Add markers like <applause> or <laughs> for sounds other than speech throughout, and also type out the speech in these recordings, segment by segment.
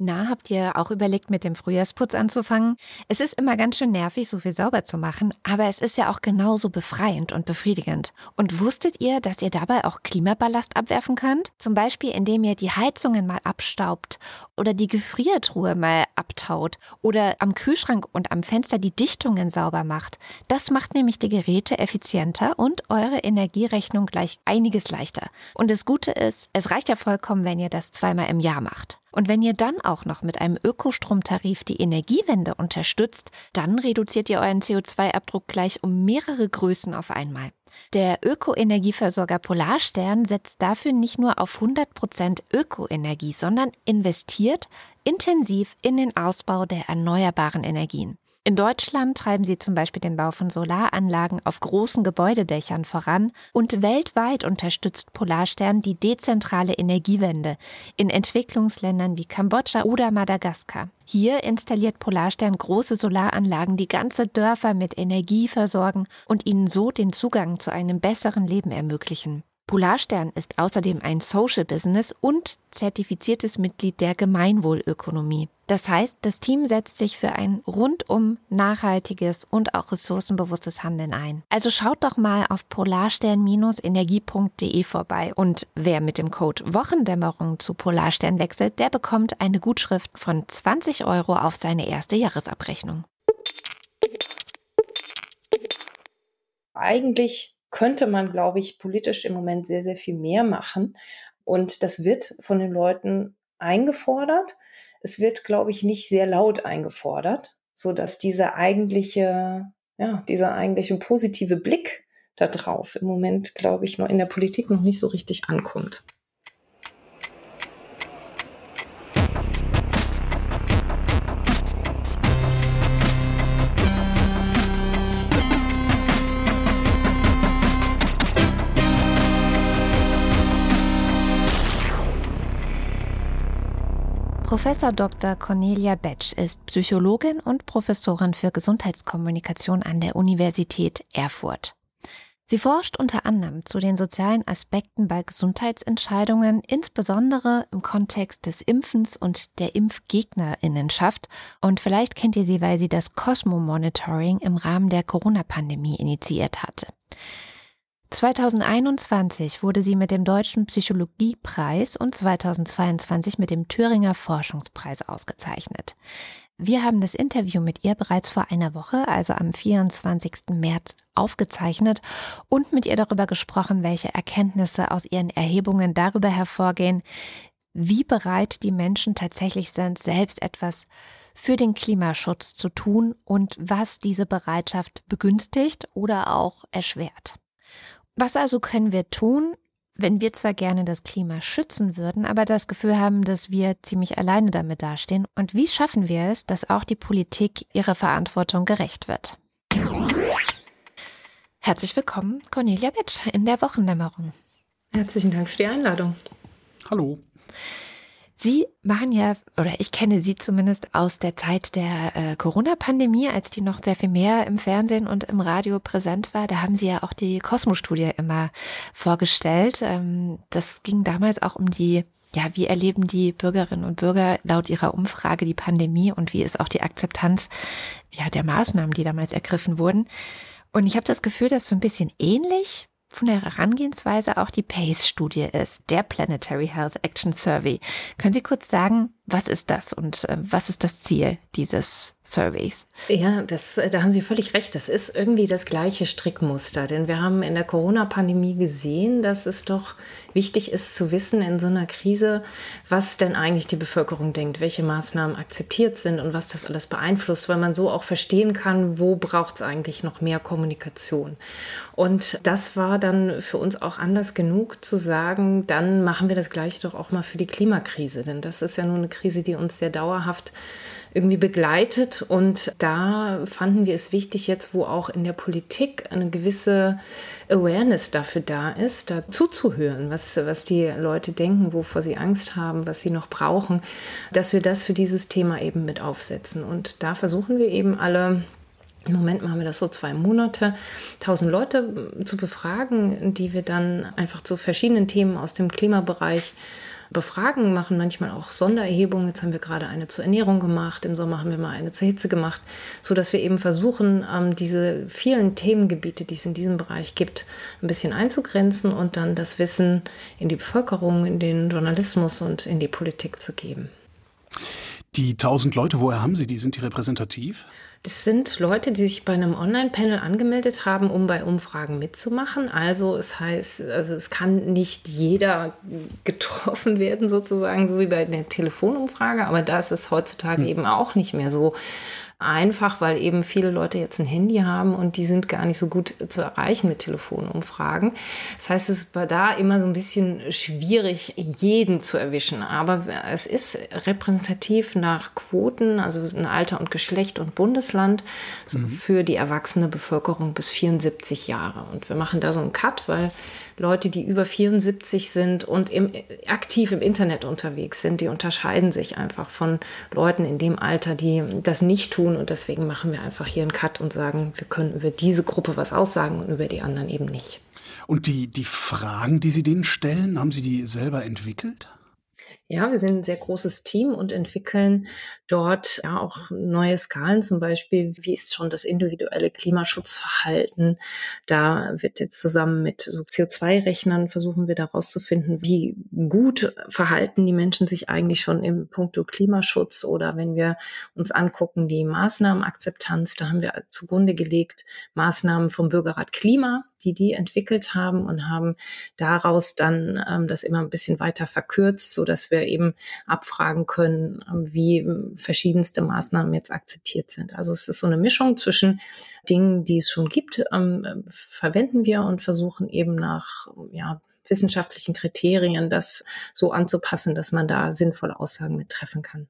Na, habt ihr auch überlegt, mit dem Frühjahrsputz anzufangen? Es ist immer ganz schön nervig, so viel sauber zu machen, aber es ist ja auch genauso befreiend und befriedigend. Und wusstet ihr, dass ihr dabei auch Klimaballast abwerfen könnt? Zum Beispiel, indem ihr die Heizungen mal abstaubt oder die Gefriertruhe mal abtaut oder am Kühlschrank und am Fenster die Dichtungen sauber macht. Das macht nämlich die Geräte effizienter und eure Energierechnung gleich einiges leichter. Und das Gute ist, es reicht ja vollkommen, wenn ihr das zweimal im Jahr macht. Und wenn ihr dann auch noch mit einem Ökostromtarif die Energiewende unterstützt, dann reduziert ihr euren CO2-Abdruck gleich um mehrere Größen auf einmal. Der Ökoenergieversorger Polarstern setzt dafür nicht nur auf 100% Ökoenergie, sondern investiert intensiv in den Ausbau der erneuerbaren Energien. In Deutschland treiben sie zum Beispiel den Bau von Solaranlagen auf großen Gebäudedächern voran und weltweit unterstützt Polarstern die dezentrale Energiewende in Entwicklungsländern wie Kambodscha oder Madagaskar. Hier installiert Polarstern große Solaranlagen, die ganze Dörfer mit Energie versorgen und ihnen so den Zugang zu einem besseren Leben ermöglichen. Polarstern ist außerdem ein Social Business und zertifiziertes Mitglied der Gemeinwohlökonomie. Das heißt, das Team setzt sich für ein rundum nachhaltiges und auch ressourcenbewusstes Handeln ein. Also schaut doch mal auf polarstern-energie.de vorbei und wer mit dem Code Wochendämmerung zu Polarstern wechselt, der bekommt eine Gutschrift von 20 Euro auf seine erste Jahresabrechnung. Eigentlich könnte man, glaube ich, politisch im Moment sehr, sehr viel mehr machen. Und das wird von den Leuten eingefordert. Es wird, glaube ich, nicht sehr laut eingefordert, so dass dieser eigentliche, ja, dieser eigentliche positive Blick darauf im Moment, glaube ich, noch in der Politik noch nicht so richtig ankommt. Professor Dr. Cornelia Betsch ist Psychologin und Professorin für Gesundheitskommunikation an der Universität Erfurt. Sie forscht unter anderem zu den sozialen Aspekten bei Gesundheitsentscheidungen, insbesondere im Kontext des Impfens und der Impfgegnerinnenschaft. Und vielleicht kennt ihr sie, weil sie das Cosmo Monitoring im Rahmen der Corona-Pandemie initiiert hatte. 2021 wurde sie mit dem Deutschen Psychologiepreis und 2022 mit dem Thüringer Forschungspreis ausgezeichnet. Wir haben das Interview mit ihr bereits vor einer Woche, also am 24. März, aufgezeichnet und mit ihr darüber gesprochen, welche Erkenntnisse aus ihren Erhebungen darüber hervorgehen, wie bereit die Menschen tatsächlich sind, selbst etwas für den Klimaschutz zu tun und was diese Bereitschaft begünstigt oder auch erschwert. Was also können wir tun, wenn wir zwar gerne das Klima schützen würden, aber das Gefühl haben, dass wir ziemlich alleine damit dastehen? Und wie schaffen wir es, dass auch die Politik ihrer Verantwortung gerecht wird? Herzlich willkommen, Cornelia Betsch, in der Wochendämmerung. Herzlichen Dank für die Einladung. Hallo. Sie waren ja, oder ich kenne Sie zumindest aus der Zeit der äh, Corona-Pandemie, als die noch sehr viel mehr im Fernsehen und im Radio präsent war. Da haben Sie ja auch die Cosmo-Studie immer vorgestellt. Ähm, das ging damals auch um die ja, wie erleben die Bürgerinnen und Bürger laut ihrer Umfrage die Pandemie und wie ist auch die Akzeptanz ja, der Maßnahmen, die damals ergriffen wurden? Und ich habe das Gefühl, dass so ein bisschen ähnlich von der Herangehensweise auch die PACE-Studie ist, der Planetary Health Action Survey. Können Sie kurz sagen, was ist das und äh, was ist das Ziel dieses Surveys? Ja, das, äh, da haben Sie völlig recht. Das ist irgendwie das gleiche Strickmuster, denn wir haben in der Corona-Pandemie gesehen, dass es doch wichtig ist zu wissen in so einer Krise, was denn eigentlich die Bevölkerung denkt, welche Maßnahmen akzeptiert sind und was das alles beeinflusst, weil man so auch verstehen kann, wo braucht es eigentlich noch mehr Kommunikation. Und das war dann für uns auch anders genug zu sagen, dann machen wir das Gleiche doch auch mal für die Klimakrise, denn das ist ja nur eine Krise, die uns sehr dauerhaft irgendwie begleitet. Und da fanden wir es wichtig, jetzt wo auch in der Politik eine gewisse Awareness dafür da ist, da zuzuhören, was, was die Leute denken, wovor sie Angst haben, was sie noch brauchen, dass wir das für dieses Thema eben mit aufsetzen. Und da versuchen wir eben alle Im Moment machen wir das so zwei Monate, tausend Leute zu befragen, die wir dann einfach zu verschiedenen Themen aus dem Klimabereich befragen, machen manchmal auch Sondererhebungen. Jetzt haben wir gerade eine zur Ernährung gemacht, im Sommer haben wir mal eine zur Hitze gemacht, so dass wir eben versuchen, ähm, diese vielen Themengebiete, die es in diesem Bereich gibt, ein bisschen einzugrenzen und dann das Wissen in die Bevölkerung, in den Journalismus und in die Politik zu geben. Die 1000 Leute, woher haben Sie die? Sind die repräsentativ? Das sind Leute, die sich bei einem Online-Panel angemeldet haben, um bei Umfragen mitzumachen. Also es heißt, also es kann nicht jeder getroffen werden sozusagen, so wie bei der Telefonumfrage, aber das ist heutzutage hm. eben auch nicht mehr so einfach, weil eben viele Leute jetzt ein Handy haben und die sind gar nicht so gut zu erreichen mit Telefonumfragen. Das heißt, es war da immer so ein bisschen schwierig, jeden zu erwischen. Aber es ist repräsentativ nach Quoten, also ein Alter und Geschlecht und Bundesland mhm. für die erwachsene Bevölkerung bis 74 Jahre. Und wir machen da so einen Cut, weil Leute, die über 74 sind und im, aktiv im Internet unterwegs sind, die unterscheiden sich einfach von Leuten in dem Alter, die das nicht tun. Und deswegen machen wir einfach hier einen Cut und sagen, wir können über diese Gruppe was aussagen und über die anderen eben nicht. Und die, die Fragen, die Sie denen stellen, haben Sie die selber entwickelt? Ja, wir sind ein sehr großes Team und entwickeln dort ja auch neue Skalen, zum Beispiel, wie ist schon das individuelle Klimaschutzverhalten. Da wird jetzt zusammen mit so CO2-Rechnern versuchen wir da rauszufinden, wie gut verhalten die Menschen sich eigentlich schon im Punkto Klimaschutz oder wenn wir uns angucken, die Maßnahmenakzeptanz, da haben wir zugrunde gelegt Maßnahmen vom Bürgerrat Klima, die die entwickelt haben und haben daraus dann ähm, das immer ein bisschen weiter verkürzt, so dass wir eben abfragen können, ähm, wie verschiedenste Maßnahmen jetzt akzeptiert sind. Also es ist so eine Mischung zwischen Dingen, die es schon gibt, ähm, verwenden wir und versuchen eben nach ja, wissenschaftlichen Kriterien das so anzupassen, dass man da sinnvolle Aussagen mit treffen kann.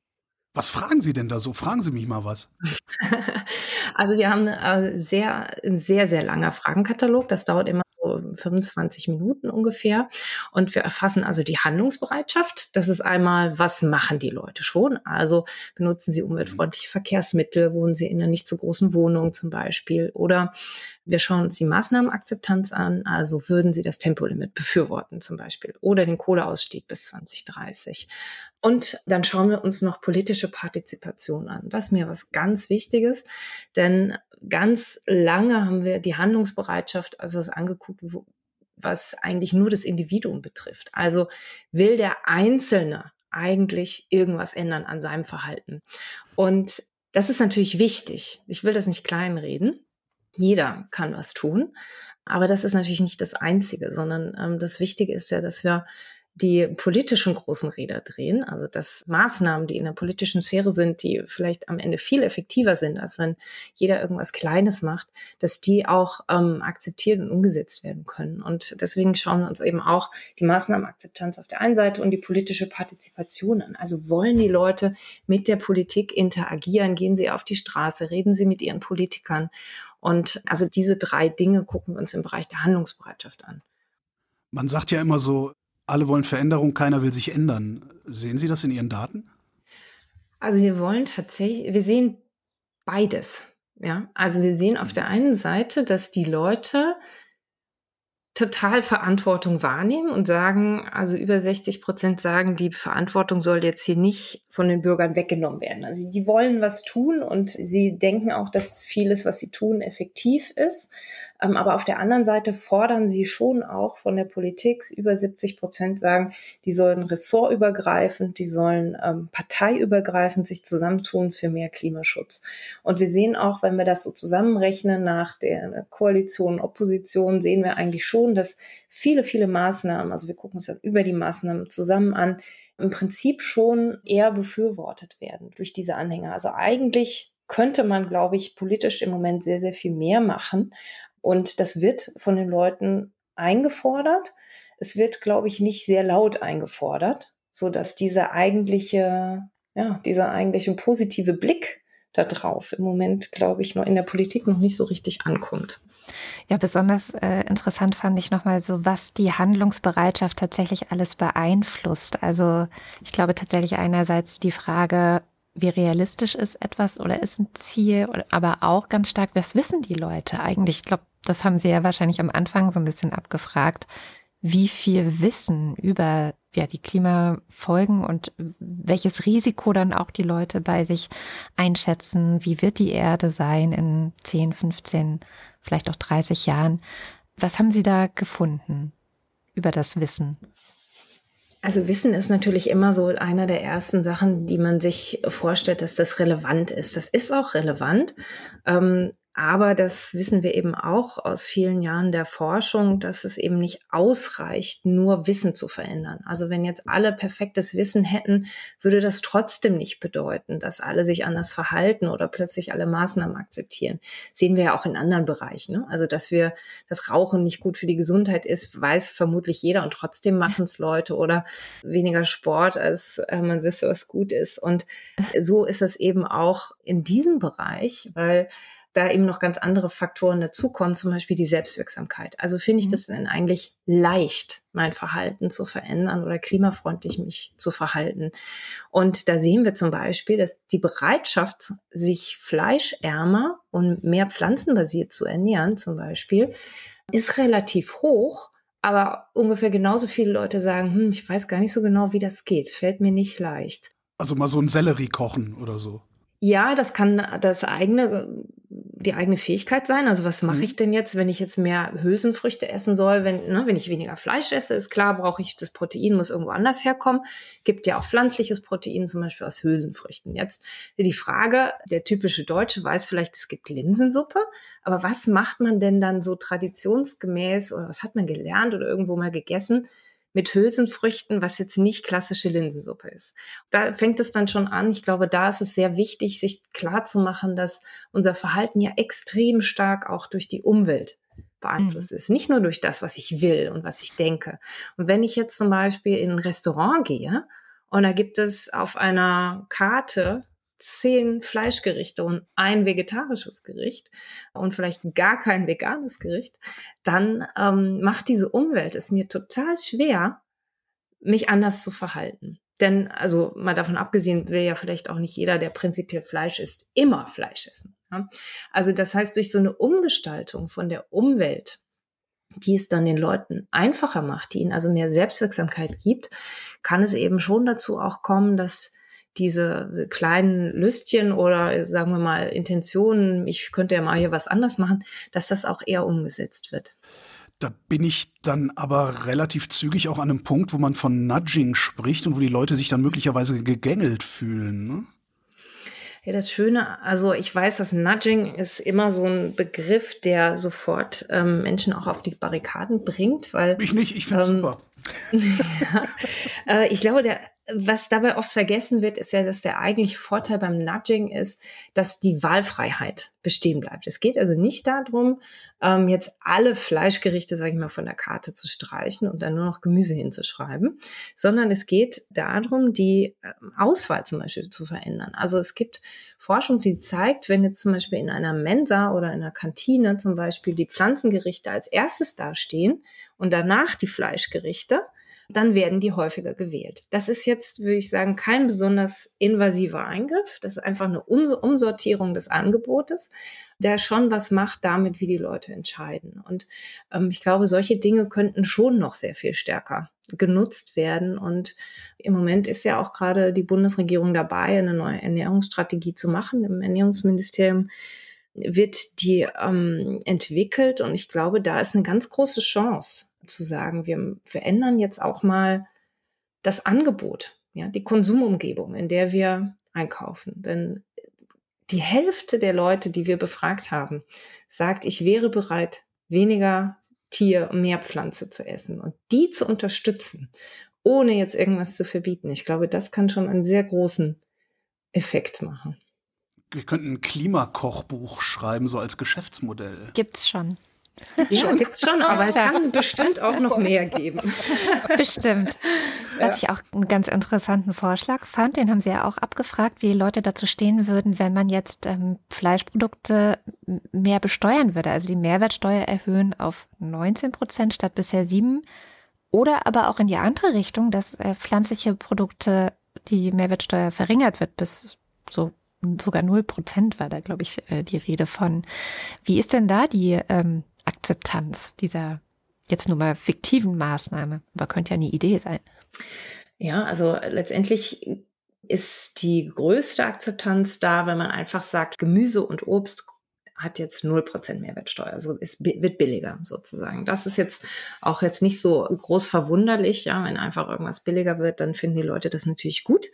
Was fragen Sie denn da so? Fragen Sie mich mal was. <laughs> also wir haben äh, sehr, ein sehr, sehr langer Fragenkatalog. Das dauert immer 25 Minuten ungefähr. Und wir erfassen also die Handlungsbereitschaft. Das ist einmal, was machen die Leute schon? Also benutzen sie umweltfreundliche Verkehrsmittel, wohnen sie in einer nicht so großen Wohnung zum Beispiel oder wir schauen uns die Maßnahmenakzeptanz an, also würden Sie das Tempolimit befürworten zum Beispiel oder den Kohleausstieg bis 2030. Und dann schauen wir uns noch politische Partizipation an. Das ist mir was ganz Wichtiges, denn ganz lange haben wir die Handlungsbereitschaft, also das angeguckt, was eigentlich nur das Individuum betrifft. Also will der Einzelne eigentlich irgendwas ändern an seinem Verhalten? Und das ist natürlich wichtig. Ich will das nicht kleinreden. Jeder kann was tun. Aber das ist natürlich nicht das Einzige, sondern ähm, das Wichtige ist ja, dass wir die politischen großen Räder drehen, also dass Maßnahmen, die in der politischen Sphäre sind, die vielleicht am Ende viel effektiver sind, als wenn jeder irgendwas Kleines macht, dass die auch ähm, akzeptiert und umgesetzt werden können. Und deswegen schauen wir uns eben auch die Maßnahmenakzeptanz auf der einen Seite und die politische Partizipation an. Also wollen die Leute mit der Politik interagieren, gehen sie auf die Straße, reden sie mit ihren Politikern. Und also diese drei Dinge gucken wir uns im Bereich der Handlungsbereitschaft an. Man sagt ja immer so, alle wollen Veränderung, keiner will sich ändern. Sehen Sie das in Ihren Daten? Also wir wollen tatsächlich, wir sehen beides. Ja, also wir sehen auf der einen Seite, dass die Leute total Verantwortung wahrnehmen und sagen, also über 60 Prozent sagen, die Verantwortung soll jetzt hier nicht von den Bürgern weggenommen werden. Also die wollen was tun und sie denken auch, dass vieles, was sie tun, effektiv ist. Ähm, aber auf der anderen Seite fordern sie schon auch von der Politik, über 70 Prozent sagen, die sollen ressortübergreifend, die sollen ähm, parteiübergreifend sich zusammentun für mehr Klimaschutz. Und wir sehen auch, wenn wir das so zusammenrechnen nach der Koalition, Opposition, sehen wir eigentlich schon, dass viele, viele Maßnahmen, also wir gucken uns dann über die Maßnahmen zusammen an, im Prinzip schon eher befürwortet werden durch diese Anhänger. Also eigentlich könnte man, glaube ich, politisch im Moment sehr, sehr viel mehr machen. Und das wird von den Leuten eingefordert. Es wird, glaube ich, nicht sehr laut eingefordert, so dass dieser eigentliche, ja, dieser eigentliche positive Blick da drauf im Moment, glaube ich, noch in der Politik noch nicht so richtig ankommt. Ja, besonders äh, interessant fand ich nochmal so, was die Handlungsbereitschaft tatsächlich alles beeinflusst. Also ich glaube tatsächlich einerseits die Frage, wie realistisch ist etwas oder ist ein Ziel, aber auch ganz stark, was wissen die Leute eigentlich? Ich glaube, das haben Sie ja wahrscheinlich am Anfang so ein bisschen abgefragt, wie viel Wissen über ja, die Klimafolgen und welches Risiko dann auch die Leute bei sich einschätzen. Wie wird die Erde sein in 10, 15, vielleicht auch 30 Jahren? Was haben Sie da gefunden über das Wissen? Also Wissen ist natürlich immer so einer der ersten Sachen, die man sich vorstellt, dass das relevant ist. Das ist auch relevant. Ähm, aber das wissen wir eben auch aus vielen Jahren der Forschung, dass es eben nicht ausreicht, nur Wissen zu verändern. Also wenn jetzt alle perfektes Wissen hätten, würde das trotzdem nicht bedeuten, dass alle sich anders verhalten oder plötzlich alle Maßnahmen akzeptieren. Sehen wir ja auch in anderen Bereichen. Ne? Also dass wir, das Rauchen nicht gut für die Gesundheit ist, weiß vermutlich jeder und trotzdem machen es Leute oder weniger Sport, als äh, man wüsste, was gut ist. Und so ist es eben auch in diesem Bereich, weil da eben noch ganz andere Faktoren dazukommen, zum Beispiel die Selbstwirksamkeit. Also finde ich mhm. das dann eigentlich leicht, mein Verhalten zu verändern oder klimafreundlich mich zu verhalten. Und da sehen wir zum Beispiel, dass die Bereitschaft, sich fleischärmer und mehr pflanzenbasiert zu ernähren, zum Beispiel, ist relativ hoch. Aber ungefähr genauso viele Leute sagen, hm, ich weiß gar nicht so genau, wie das geht. Fällt mir nicht leicht. Also mal so ein Sellerie kochen oder so. Ja, das kann das eigene, die eigene Fähigkeit sein. Also was mache mhm. ich denn jetzt, wenn ich jetzt mehr Hülsenfrüchte essen soll? Wenn, ne, wenn ich weniger Fleisch esse, ist klar, brauche ich das Protein, muss irgendwo anders herkommen. Gibt ja auch pflanzliches Protein, zum Beispiel aus Hülsenfrüchten. Jetzt die Frage, der typische Deutsche weiß vielleicht, es gibt Linsensuppe, aber was macht man denn dann so traditionsgemäß oder was hat man gelernt oder irgendwo mal gegessen? Mit Hülsenfrüchten, was jetzt nicht klassische Linsensuppe ist. Da fängt es dann schon an. Ich glaube, da ist es sehr wichtig, sich klar zu machen, dass unser Verhalten ja extrem stark auch durch die Umwelt beeinflusst mhm. ist. Nicht nur durch das, was ich will und was ich denke. Und wenn ich jetzt zum Beispiel in ein Restaurant gehe und da gibt es auf einer Karte zehn Fleischgerichte und ein vegetarisches Gericht und vielleicht gar kein veganes Gericht, dann ähm, macht diese Umwelt es mir total schwer, mich anders zu verhalten. Denn, also mal davon abgesehen, will ja vielleicht auch nicht jeder, der prinzipiell Fleisch isst, immer Fleisch essen. Ja? Also das heißt, durch so eine Umgestaltung von der Umwelt, die es dann den Leuten einfacher macht, die ihnen also mehr Selbstwirksamkeit gibt, kann es eben schon dazu auch kommen, dass diese kleinen Lüstchen oder sagen wir mal Intentionen, ich könnte ja mal hier was anders machen, dass das auch eher umgesetzt wird. Da bin ich dann aber relativ zügig auch an einem Punkt, wo man von Nudging spricht und wo die Leute sich dann möglicherweise gegängelt fühlen. Ne? Ja, das Schöne, also ich weiß, dass Nudging ist immer so ein Begriff, der sofort ähm, Menschen auch auf die Barrikaden bringt, weil. Ich nicht, ich finde es ähm, super. <laughs> ja, äh, ich glaube, der was dabei oft vergessen wird, ist ja, dass der eigentliche Vorteil beim Nudging ist, dass die Wahlfreiheit bestehen bleibt. Es geht also nicht darum, ähm, jetzt alle Fleischgerichte, sage ich mal, von der Karte zu streichen und dann nur noch Gemüse hinzuschreiben, sondern es geht darum, die ähm, Auswahl zum Beispiel zu verändern. Also es gibt Forschung, die zeigt, wenn jetzt zum Beispiel in einer Mensa oder in einer Kantine zum Beispiel die Pflanzengerichte als erstes dastehen und danach die Fleischgerichte, dann werden die häufiger gewählt. Das ist jetzt, würde ich sagen, kein besonders invasiver Eingriff. Das ist einfach eine Umsortierung des Angebotes, der schon was macht damit, wie die Leute entscheiden. Und ähm, ich glaube, solche Dinge könnten schon noch sehr viel stärker genutzt werden. Und im Moment ist ja auch gerade die Bundesregierung dabei, eine neue Ernährungsstrategie zu machen. Im Ernährungsministerium wird die ähm, entwickelt und ich glaube, da ist eine ganz große Chance zu sagen, wir verändern jetzt auch mal das Angebot, ja, die Konsumumgebung, in der wir einkaufen. Denn die Hälfte der Leute, die wir befragt haben, sagt, ich wäre bereit, weniger Tier und mehr Pflanze zu essen und die zu unterstützen, ohne jetzt irgendwas zu verbieten. Ich glaube, das kann schon einen sehr großen Effekt machen. Wir könnten ein Klimakochbuch schreiben, so als Geschäftsmodell. Gibt's schon. <laughs> Ja, gibt es schon, aber es kann bestimmt auch noch mehr geben. <laughs> Bestimmt. Was ich auch einen ganz interessanten Vorschlag fand, den haben Sie ja auch abgefragt, wie Leute dazu stehen würden, wenn man jetzt ähm, Fleischprodukte mehr besteuern würde, also die Mehrwertsteuer erhöhen auf 19 Prozent statt bisher 7 oder aber auch in die andere Richtung, dass äh, pflanzliche Produkte die Mehrwertsteuer verringert wird bis so sogar 0 Prozent war da, glaube ich, äh, die Rede von. Wie ist denn da die ähm, Akzeptanz dieser jetzt nur mal fiktiven Maßnahme? Aber könnte ja eine Idee sein. Ja, also letztendlich ist die größte Akzeptanz da, wenn man einfach sagt, Gemüse und Obst hat jetzt 0% Mehrwertsteuer, also es wird billiger sozusagen. Das ist jetzt auch jetzt nicht so groß verwunderlich, ja, wenn einfach irgendwas billiger wird, dann finden die Leute das natürlich gut.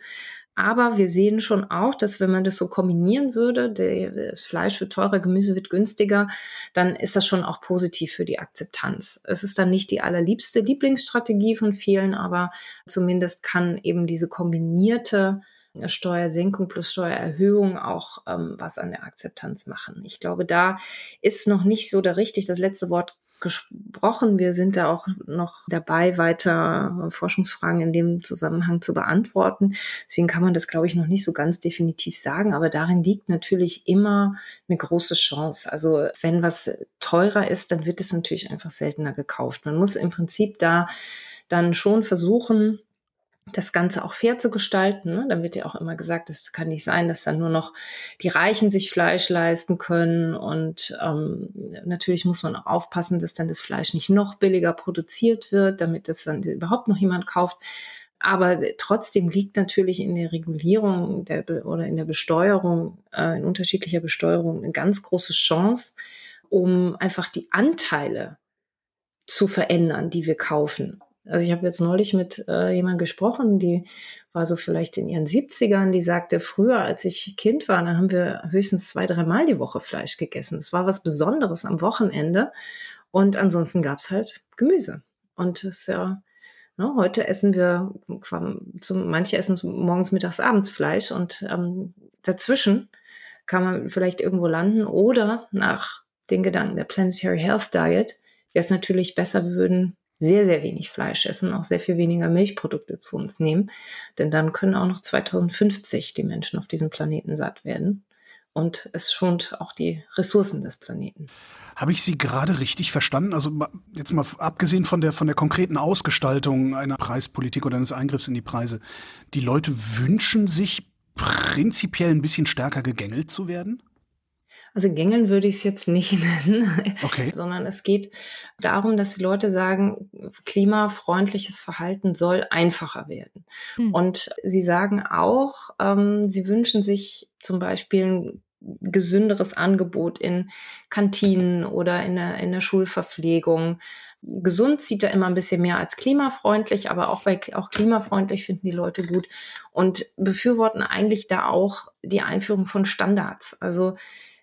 Aber wir sehen schon auch, dass wenn man das so kombinieren würde, das Fleisch wird teurer, Gemüse wird günstiger, dann ist das schon auch positiv für die Akzeptanz. Es ist dann nicht die allerliebste Lieblingsstrategie von vielen, aber zumindest kann eben diese kombinierte Steuersenkung plus Steuererhöhung auch ähm, was an der Akzeptanz machen. Ich glaube, da ist noch nicht so da richtig das letzte Wort gesprochen. Wir sind da auch noch dabei, weiter Forschungsfragen in dem Zusammenhang zu beantworten. Deswegen kann man das, glaube ich, noch nicht so ganz definitiv sagen. Aber darin liegt natürlich immer eine große Chance. Also wenn was teurer ist, dann wird es natürlich einfach seltener gekauft. Man muss im Prinzip da dann schon versuchen, das Ganze auch fair zu gestalten. Ne? Dann wird ja auch immer gesagt, es kann nicht sein, dass dann nur noch die Reichen sich Fleisch leisten können. Und ähm, natürlich muss man auch aufpassen, dass dann das Fleisch nicht noch billiger produziert wird, damit das dann überhaupt noch jemand kauft. Aber trotzdem liegt natürlich in der Regulierung der, oder in der Besteuerung, äh, in unterschiedlicher Besteuerung, eine ganz große Chance, um einfach die Anteile zu verändern, die wir kaufen. Also ich habe jetzt neulich mit äh, jemandem gesprochen, die war so vielleicht in ihren 70ern, die sagte, früher, als ich Kind war, dann haben wir höchstens zwei, dreimal die Woche Fleisch gegessen. Es war was Besonderes am Wochenende. Und ansonsten gab's halt Gemüse. Und das ist ja, ne, heute essen wir, zum, manche essen morgens, mittags, abends Fleisch und ähm, dazwischen kann man vielleicht irgendwo landen oder nach den Gedanken der Planetary Health Diet wäre es natürlich besser, wir würden sehr, sehr wenig Fleisch essen, auch sehr viel weniger Milchprodukte zu uns nehmen. Denn dann können auch noch 2050 die Menschen auf diesem Planeten satt werden. Und es schont auch die Ressourcen des Planeten. Habe ich Sie gerade richtig verstanden? Also jetzt mal abgesehen von der, von der konkreten Ausgestaltung einer Preispolitik oder eines Eingriffs in die Preise. Die Leute wünschen sich prinzipiell ein bisschen stärker gegängelt zu werden? Also gängeln würde ich es jetzt nicht <laughs> nennen, okay. sondern es geht darum, dass die Leute sagen, klimafreundliches Verhalten soll einfacher werden. Mhm. Und sie sagen auch, ähm, sie wünschen sich zum Beispiel ein gesünderes Angebot in Kantinen oder in der, in der Schulverpflegung. Gesund sieht er immer ein bisschen mehr als klimafreundlich, aber auch bei auch klimafreundlich finden die Leute gut und befürworten eigentlich da auch die Einführung von Standards. Also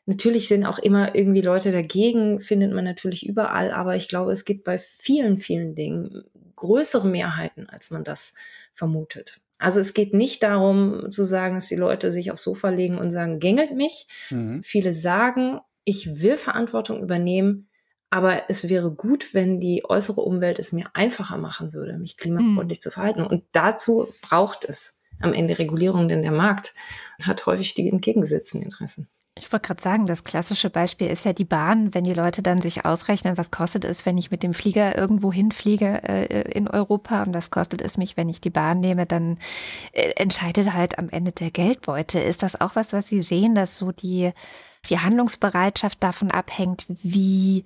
Natürlich sind auch immer irgendwie Leute dagegen, findet man natürlich überall, aber ich glaube, es gibt bei vielen, vielen Dingen größere Mehrheiten, als man das vermutet. Also es geht nicht darum zu sagen, dass die Leute sich aufs Sofa legen und sagen, gängelt mich. Mhm. Viele sagen, ich will Verantwortung übernehmen, aber es wäre gut, wenn die äußere Umwelt es mir einfacher machen würde, mich klimafreundlich mhm. zu verhalten. Und dazu braucht es am Ende Regulierung, denn der Markt hat häufig die entgegengesetzten Interessen. Ich wollte gerade sagen, das klassische Beispiel ist ja die Bahn, wenn die Leute dann sich ausrechnen, was kostet es, wenn ich mit dem Flieger irgendwo hinfliege äh, in Europa und was kostet es mich, wenn ich die Bahn nehme, dann äh, entscheidet halt am Ende der Geldbeutel. Ist das auch was, was Sie sehen, dass so die, die Handlungsbereitschaft davon abhängt, wie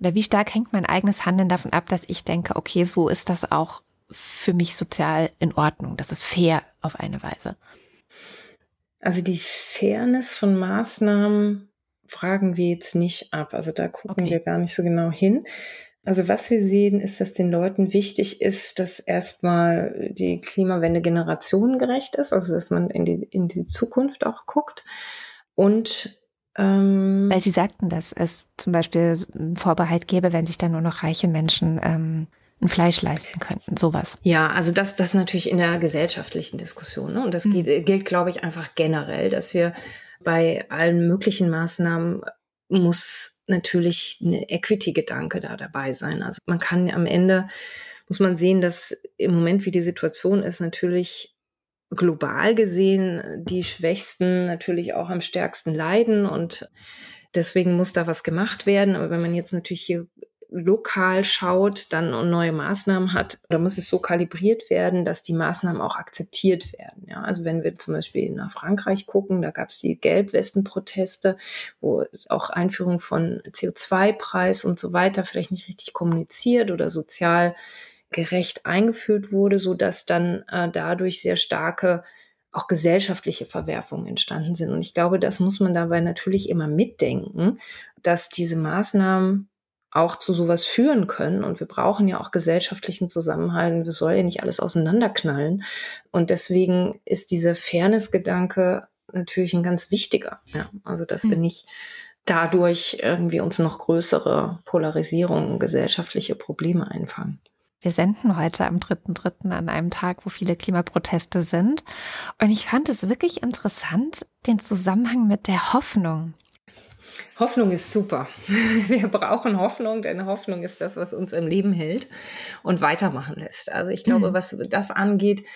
oder wie stark hängt mein eigenes Handeln davon ab, dass ich denke, okay, so ist das auch für mich sozial in Ordnung, das ist fair auf eine Weise. Also die Fairness von Maßnahmen fragen wir jetzt nicht ab. Also da gucken okay. wir gar nicht so genau hin. Also was wir sehen, ist, dass den Leuten wichtig ist, dass erstmal die Klimawende generationengerecht ist, also dass man in die, in die Zukunft auch guckt. Und ähm, weil Sie sagten, dass es zum Beispiel einen Vorbehalt gäbe, wenn sich dann nur noch reiche Menschen ähm, ein Fleisch leisten könnten, sowas. Ja, also das, das natürlich in der gesellschaftlichen Diskussion. Ne? Und das mhm. gilt, gilt, glaube ich, einfach generell, dass wir bei allen möglichen Maßnahmen muss natürlich eine Equity-Gedanke da dabei sein. Also man kann am Ende, muss man sehen, dass im Moment, wie die Situation ist, natürlich global gesehen die Schwächsten natürlich auch am stärksten leiden und deswegen muss da was gemacht werden. Aber wenn man jetzt natürlich hier lokal schaut, dann neue Maßnahmen hat, da muss es so kalibriert werden, dass die Maßnahmen auch akzeptiert werden. Ja, also wenn wir zum Beispiel nach Frankreich gucken, da gab es die Gelbwesten-Proteste, wo auch Einführung von CO2-Preis und so weiter vielleicht nicht richtig kommuniziert oder sozial gerecht eingeführt wurde, so dass dann äh, dadurch sehr starke auch gesellschaftliche Verwerfungen entstanden sind. Und ich glaube, das muss man dabei natürlich immer mitdenken, dass diese Maßnahmen auch zu sowas führen können. Und wir brauchen ja auch gesellschaftlichen Zusammenhalt. Und wir sollen ja nicht alles auseinanderknallen. Und deswegen ist dieser Fairness-Gedanke natürlich ein ganz wichtiger. Ja, also, dass mhm. wir nicht dadurch irgendwie uns noch größere Polarisierungen, gesellschaftliche Probleme einfangen. Wir senden heute am 3.3. an einem Tag, wo viele Klimaproteste sind. Und ich fand es wirklich interessant, den Zusammenhang mit der Hoffnung. Hoffnung ist super. <laughs> Wir brauchen Hoffnung, denn Hoffnung ist das, was uns im Leben hält und weitermachen lässt. Also ich glaube, mhm. was das angeht,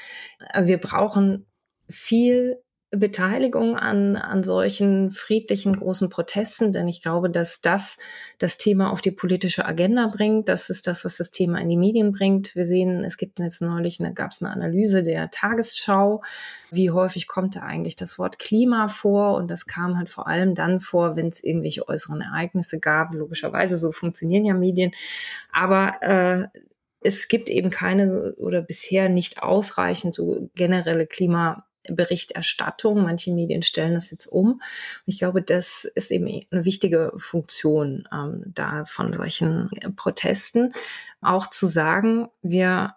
äh, wir brauchen viel Beteiligung an, an solchen friedlichen großen Protesten, denn ich glaube, dass das das Thema auf die politische Agenda bringt. Das ist das, was das Thema in die Medien bringt. Wir sehen, es gibt jetzt neulich, eine, gab es eine Analyse der Tagesschau, wie häufig kommt da eigentlich das Wort Klima vor und das kam halt vor allem dann vor, wenn es irgendwelche äußeren Ereignisse gab. Logischerweise, so funktionieren ja Medien. Aber äh, es gibt eben keine oder bisher nicht ausreichend so generelle Klima Berichterstattung. Manche Medien stellen das jetzt um. Ich glaube, das ist eben eine wichtige Funktion ähm, da von solchen Protesten. Auch zu sagen, wir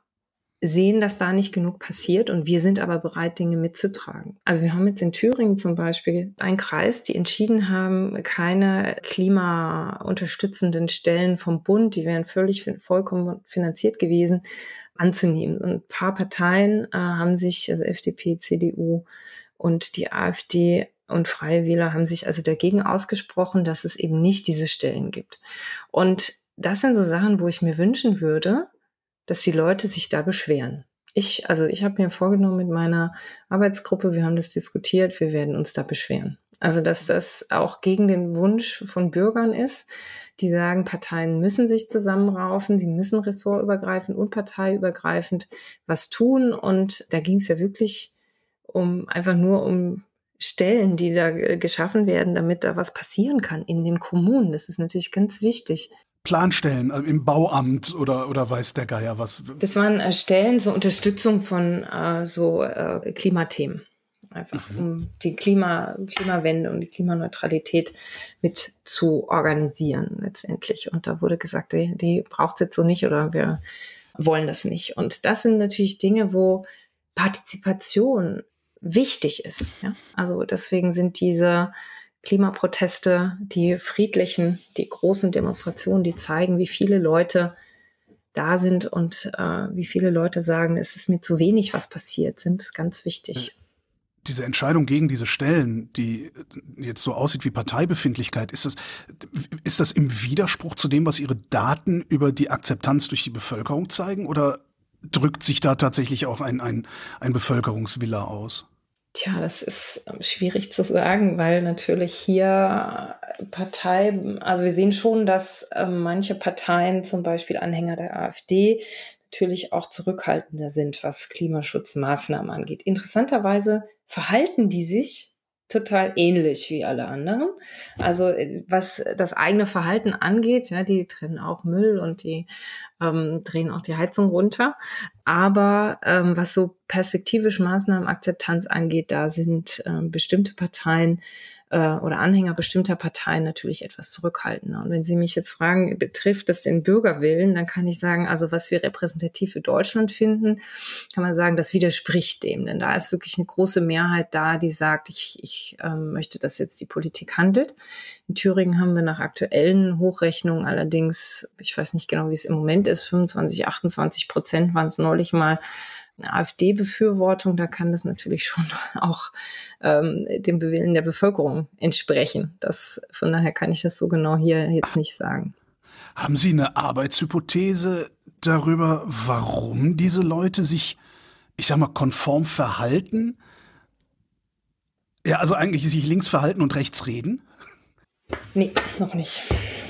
sehen, dass da nicht genug passiert und wir sind aber bereit, Dinge mitzutragen. Also wir haben jetzt in Thüringen zum Beispiel einen Kreis, die entschieden haben, keine klimaunterstützenden Stellen vom Bund, die wären völlig vollkommen finanziert gewesen, anzunehmen. Und ein paar Parteien äh, haben sich, also FDP, CDU und die AfD und Freie Wähler haben sich also dagegen ausgesprochen, dass es eben nicht diese Stellen gibt. Und das sind so Sachen, wo ich mir wünschen würde, dass die Leute sich da beschweren. Ich, also ich habe mir vorgenommen mit meiner Arbeitsgruppe, wir haben das diskutiert, wir werden uns da beschweren. Also dass das auch gegen den Wunsch von Bürgern ist, die sagen, Parteien müssen sich zusammenraufen, sie müssen ressortübergreifend und parteiübergreifend was tun. Und da ging es ja wirklich um einfach nur um Stellen, die da geschaffen werden, damit da was passieren kann in den Kommunen. Das ist natürlich ganz wichtig. Planstellen also im Bauamt oder, oder weiß der Geier was? Das waren äh, Stellen zur Unterstützung von äh, so äh, Klimathemen. Einfach mhm. um die Klima, Klimawende und die Klimaneutralität mit zu organisieren letztendlich. Und da wurde gesagt, die, die braucht es jetzt so nicht oder wir wollen das nicht. Und das sind natürlich Dinge, wo Partizipation wichtig ist. Ja? Also deswegen sind diese Klimaproteste, die friedlichen, die großen Demonstrationen, die zeigen, wie viele Leute da sind und äh, wie viele Leute sagen, es ist mir zu wenig, was passiert, sind ganz wichtig. Diese Entscheidung gegen diese Stellen, die jetzt so aussieht wie Parteibefindlichkeit, ist das, ist das im Widerspruch zu dem, was Ihre Daten über die Akzeptanz durch die Bevölkerung zeigen? Oder drückt sich da tatsächlich auch ein, ein, ein Bevölkerungswille aus? Tja, das ist ähm, schwierig zu sagen, weil natürlich hier Partei, also wir sehen schon, dass äh, manche Parteien, zum Beispiel Anhänger der AfD, natürlich auch zurückhaltender sind, was Klimaschutzmaßnahmen angeht. Interessanterweise verhalten die sich total ähnlich wie alle anderen. Also äh, was das eigene Verhalten angeht, ja, die trennen auch Müll und die ähm, drehen auch die Heizung runter. Aber ähm, was so perspektivisch Maßnahmenakzeptanz angeht, da sind ähm, bestimmte Parteien äh, oder Anhänger bestimmter Parteien natürlich etwas zurückhaltender. Und wenn Sie mich jetzt fragen, betrifft das den Bürgerwillen, dann kann ich sagen, also was wir repräsentativ für Deutschland finden, kann man sagen, das widerspricht dem. Denn da ist wirklich eine große Mehrheit da, die sagt, ich, ich ähm, möchte, dass jetzt die Politik handelt. In Thüringen haben wir nach aktuellen Hochrechnungen allerdings, ich weiß nicht genau, wie es im Moment ist, 25, 28 Prozent waren es neulich mal AfD-Befürwortung, da kann das natürlich schon <laughs> auch ähm, dem Willen der Bevölkerung entsprechen. Das, von daher kann ich das so genau hier jetzt nicht sagen. Haben Sie eine Arbeitshypothese darüber, warum diese Leute sich, ich sag mal, konform verhalten? Ja, also eigentlich sich links verhalten und rechts reden? Nee, noch nicht.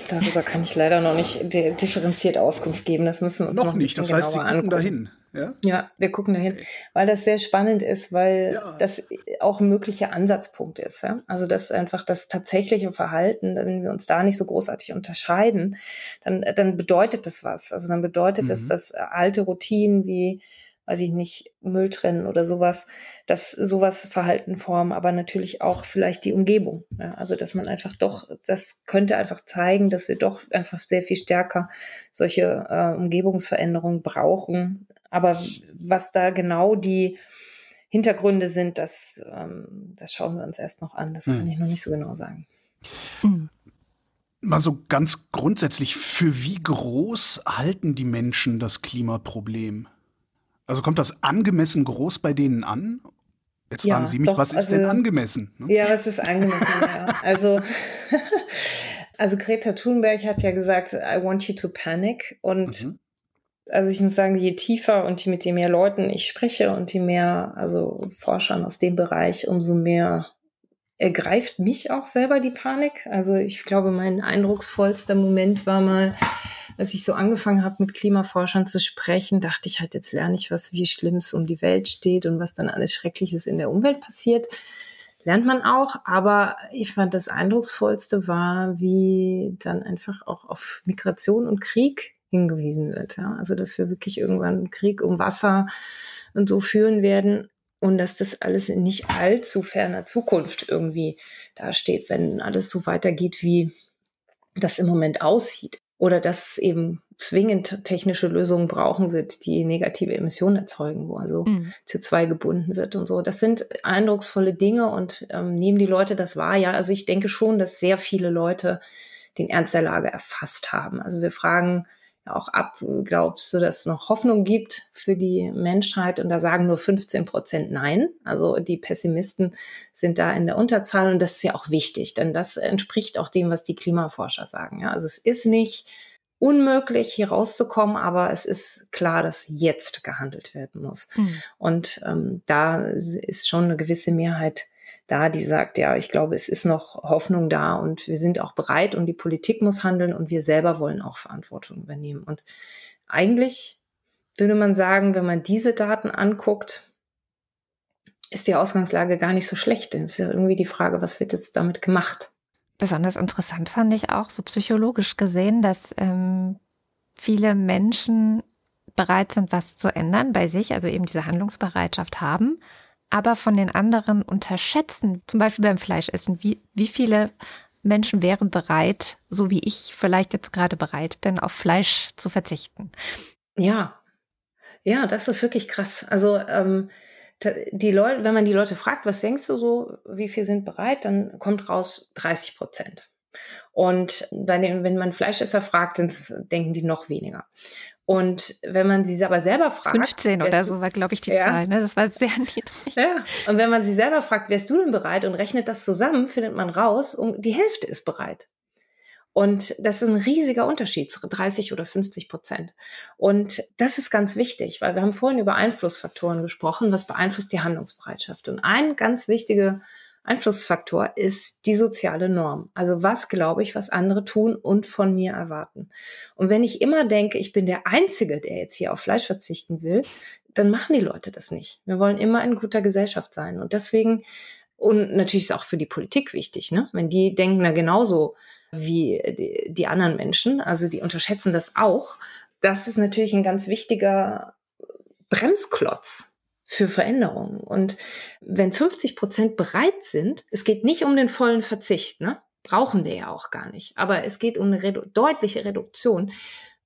darüber kann ich leider noch nicht differenziert Auskunft geben. Das müssen wir uns noch, noch nicht. das heißt, Sie gucken angucken. dahin. Ja? ja, wir gucken dahin, weil das sehr spannend ist, weil ja. das auch ein möglicher Ansatzpunkt ist. Ja? Also das einfach das tatsächliche Verhalten, wenn wir uns da nicht so großartig unterscheiden, dann, dann bedeutet das was. Also dann bedeutet mhm. das, dass alte Routinen wie weiß ich nicht, Müll trennen oder sowas, dass sowas Verhalten formen, aber natürlich auch vielleicht die Umgebung. Ja, also dass man einfach doch, das könnte einfach zeigen, dass wir doch einfach sehr viel stärker solche äh, Umgebungsveränderungen brauchen. Aber was da genau die Hintergründe sind, das, ähm, das schauen wir uns erst noch an. Das kann hm. ich noch nicht so genau sagen. Hm. Mal so ganz grundsätzlich, für wie groß halten die Menschen das Klimaproblem? Also kommt das angemessen groß bei denen an? Jetzt ja, fragen Sie mich, doch, was ist also, denn angemessen? Ne? Ja, was ist angemessen? ja. Also, <laughs> also Greta Thunberg hat ja gesagt, I want you to panic. Und mhm. Also ich muss sagen, je tiefer und mit je mehr Leuten ich spreche und je mehr also Forschern aus dem Bereich, umso mehr ergreift mich auch selber die Panik. Also ich glaube, mein eindrucksvollster Moment war mal, als ich so angefangen habe, mit Klimaforschern zu sprechen, dachte ich halt, jetzt lerne ich was, wie schlimm es um die Welt steht und was dann alles Schreckliches in der Umwelt passiert. Lernt man auch, aber ich fand das Eindrucksvollste war, wie dann einfach auch auf Migration und Krieg hingewiesen wird. Ja? Also, dass wir wirklich irgendwann einen Krieg um Wasser und so führen werden und dass das alles in nicht allzu ferner Zukunft irgendwie dasteht, wenn alles so weitergeht, wie das im Moment aussieht oder dass eben zwingend technische Lösungen brauchen wird, die negative Emissionen erzeugen, wo also mhm. CO2 gebunden wird und so. Das sind eindrucksvolle Dinge und ähm, nehmen die Leute das wahr? Ja, also ich denke schon, dass sehr viele Leute den Ernst der Lage erfasst haben. Also wir fragen auch ab, glaubst du, dass es noch Hoffnung gibt für die Menschheit? Und da sagen nur 15 Prozent Nein. Also die Pessimisten sind da in der Unterzahl und das ist ja auch wichtig, denn das entspricht auch dem, was die Klimaforscher sagen. Ja, also es ist nicht unmöglich, hier rauszukommen, aber es ist klar, dass jetzt gehandelt werden muss. Mhm. Und ähm, da ist schon eine gewisse Mehrheit da, die sagt, ja, ich glaube, es ist noch Hoffnung da und wir sind auch bereit und die Politik muss handeln und wir selber wollen auch Verantwortung übernehmen. Und eigentlich würde man sagen, wenn man diese Daten anguckt, ist die Ausgangslage gar nicht so schlecht. Es ist ja irgendwie die Frage, was wird jetzt damit gemacht? Besonders interessant fand ich auch so psychologisch gesehen, dass ähm, viele Menschen bereit sind, was zu ändern bei sich, also eben diese Handlungsbereitschaft haben aber von den anderen unterschätzen, zum Beispiel beim Fleischessen, wie, wie viele Menschen wären bereit, so wie ich vielleicht jetzt gerade bereit bin, auf Fleisch zu verzichten. Ja, ja, das ist wirklich krass. Also ähm, die Leute, wenn man die Leute fragt, was denkst du so, wie viel sind bereit, dann kommt raus 30 Prozent. Und den, wenn man Fleischesser fragt, dann denken die noch weniger. Und wenn man sie aber selber fragt. 15 oder so war, glaube ich, die ja. Zahl. Ne? Das war sehr <laughs> niedrig. Ja. Und wenn man sie selber fragt, wärst du denn bereit und rechnet das zusammen, findet man raus, um die Hälfte ist bereit. Und das ist ein riesiger Unterschied, 30 oder 50 Prozent. Und das ist ganz wichtig, weil wir haben vorhin über Einflussfaktoren gesprochen, was beeinflusst die Handlungsbereitschaft. Und ein ganz wichtiger Einflussfaktor ist die soziale Norm. Also was glaube ich, was andere tun und von mir erwarten. Und wenn ich immer denke, ich bin der Einzige, der jetzt hier auf Fleisch verzichten will, dann machen die Leute das nicht. Wir wollen immer in guter Gesellschaft sein. Und deswegen, und natürlich ist auch für die Politik wichtig, ne? wenn die denken da genauso wie die, die anderen Menschen, also die unterschätzen das auch, das ist natürlich ein ganz wichtiger Bremsklotz für Veränderungen. Und wenn 50 Prozent bereit sind, es geht nicht um den vollen Verzicht, ne? brauchen wir ja auch gar nicht, aber es geht um eine redu deutliche Reduktion.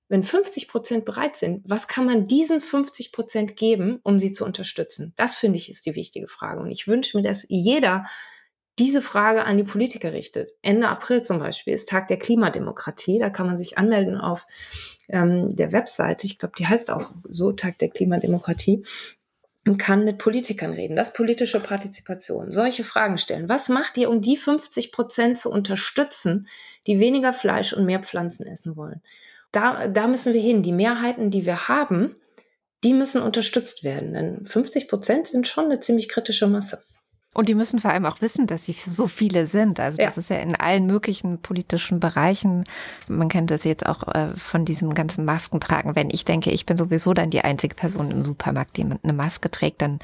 Wenn 50 Prozent bereit sind, was kann man diesen 50 Prozent geben, um sie zu unterstützen? Das finde ich ist die wichtige Frage. Und ich wünsche mir, dass jeder diese Frage an die Politiker richtet. Ende April zum Beispiel ist Tag der Klimademokratie. Da kann man sich anmelden auf ähm, der Webseite. Ich glaube, die heißt auch so Tag der Klimademokratie und kann mit Politikern reden. Das politische Partizipation. Solche Fragen stellen. Was macht ihr, um die 50 Prozent zu unterstützen, die weniger Fleisch und mehr Pflanzen essen wollen? Da, da müssen wir hin. Die Mehrheiten, die wir haben, die müssen unterstützt werden. Denn 50 Prozent sind schon eine ziemlich kritische Masse. Und die müssen vor allem auch wissen, dass sie so viele sind. Also das ja. ist ja in allen möglichen politischen Bereichen. Man kennt das jetzt auch äh, von diesem ganzen Maskentragen. Wenn ich denke, ich bin sowieso dann die einzige Person im Supermarkt, die eine Maske trägt, dann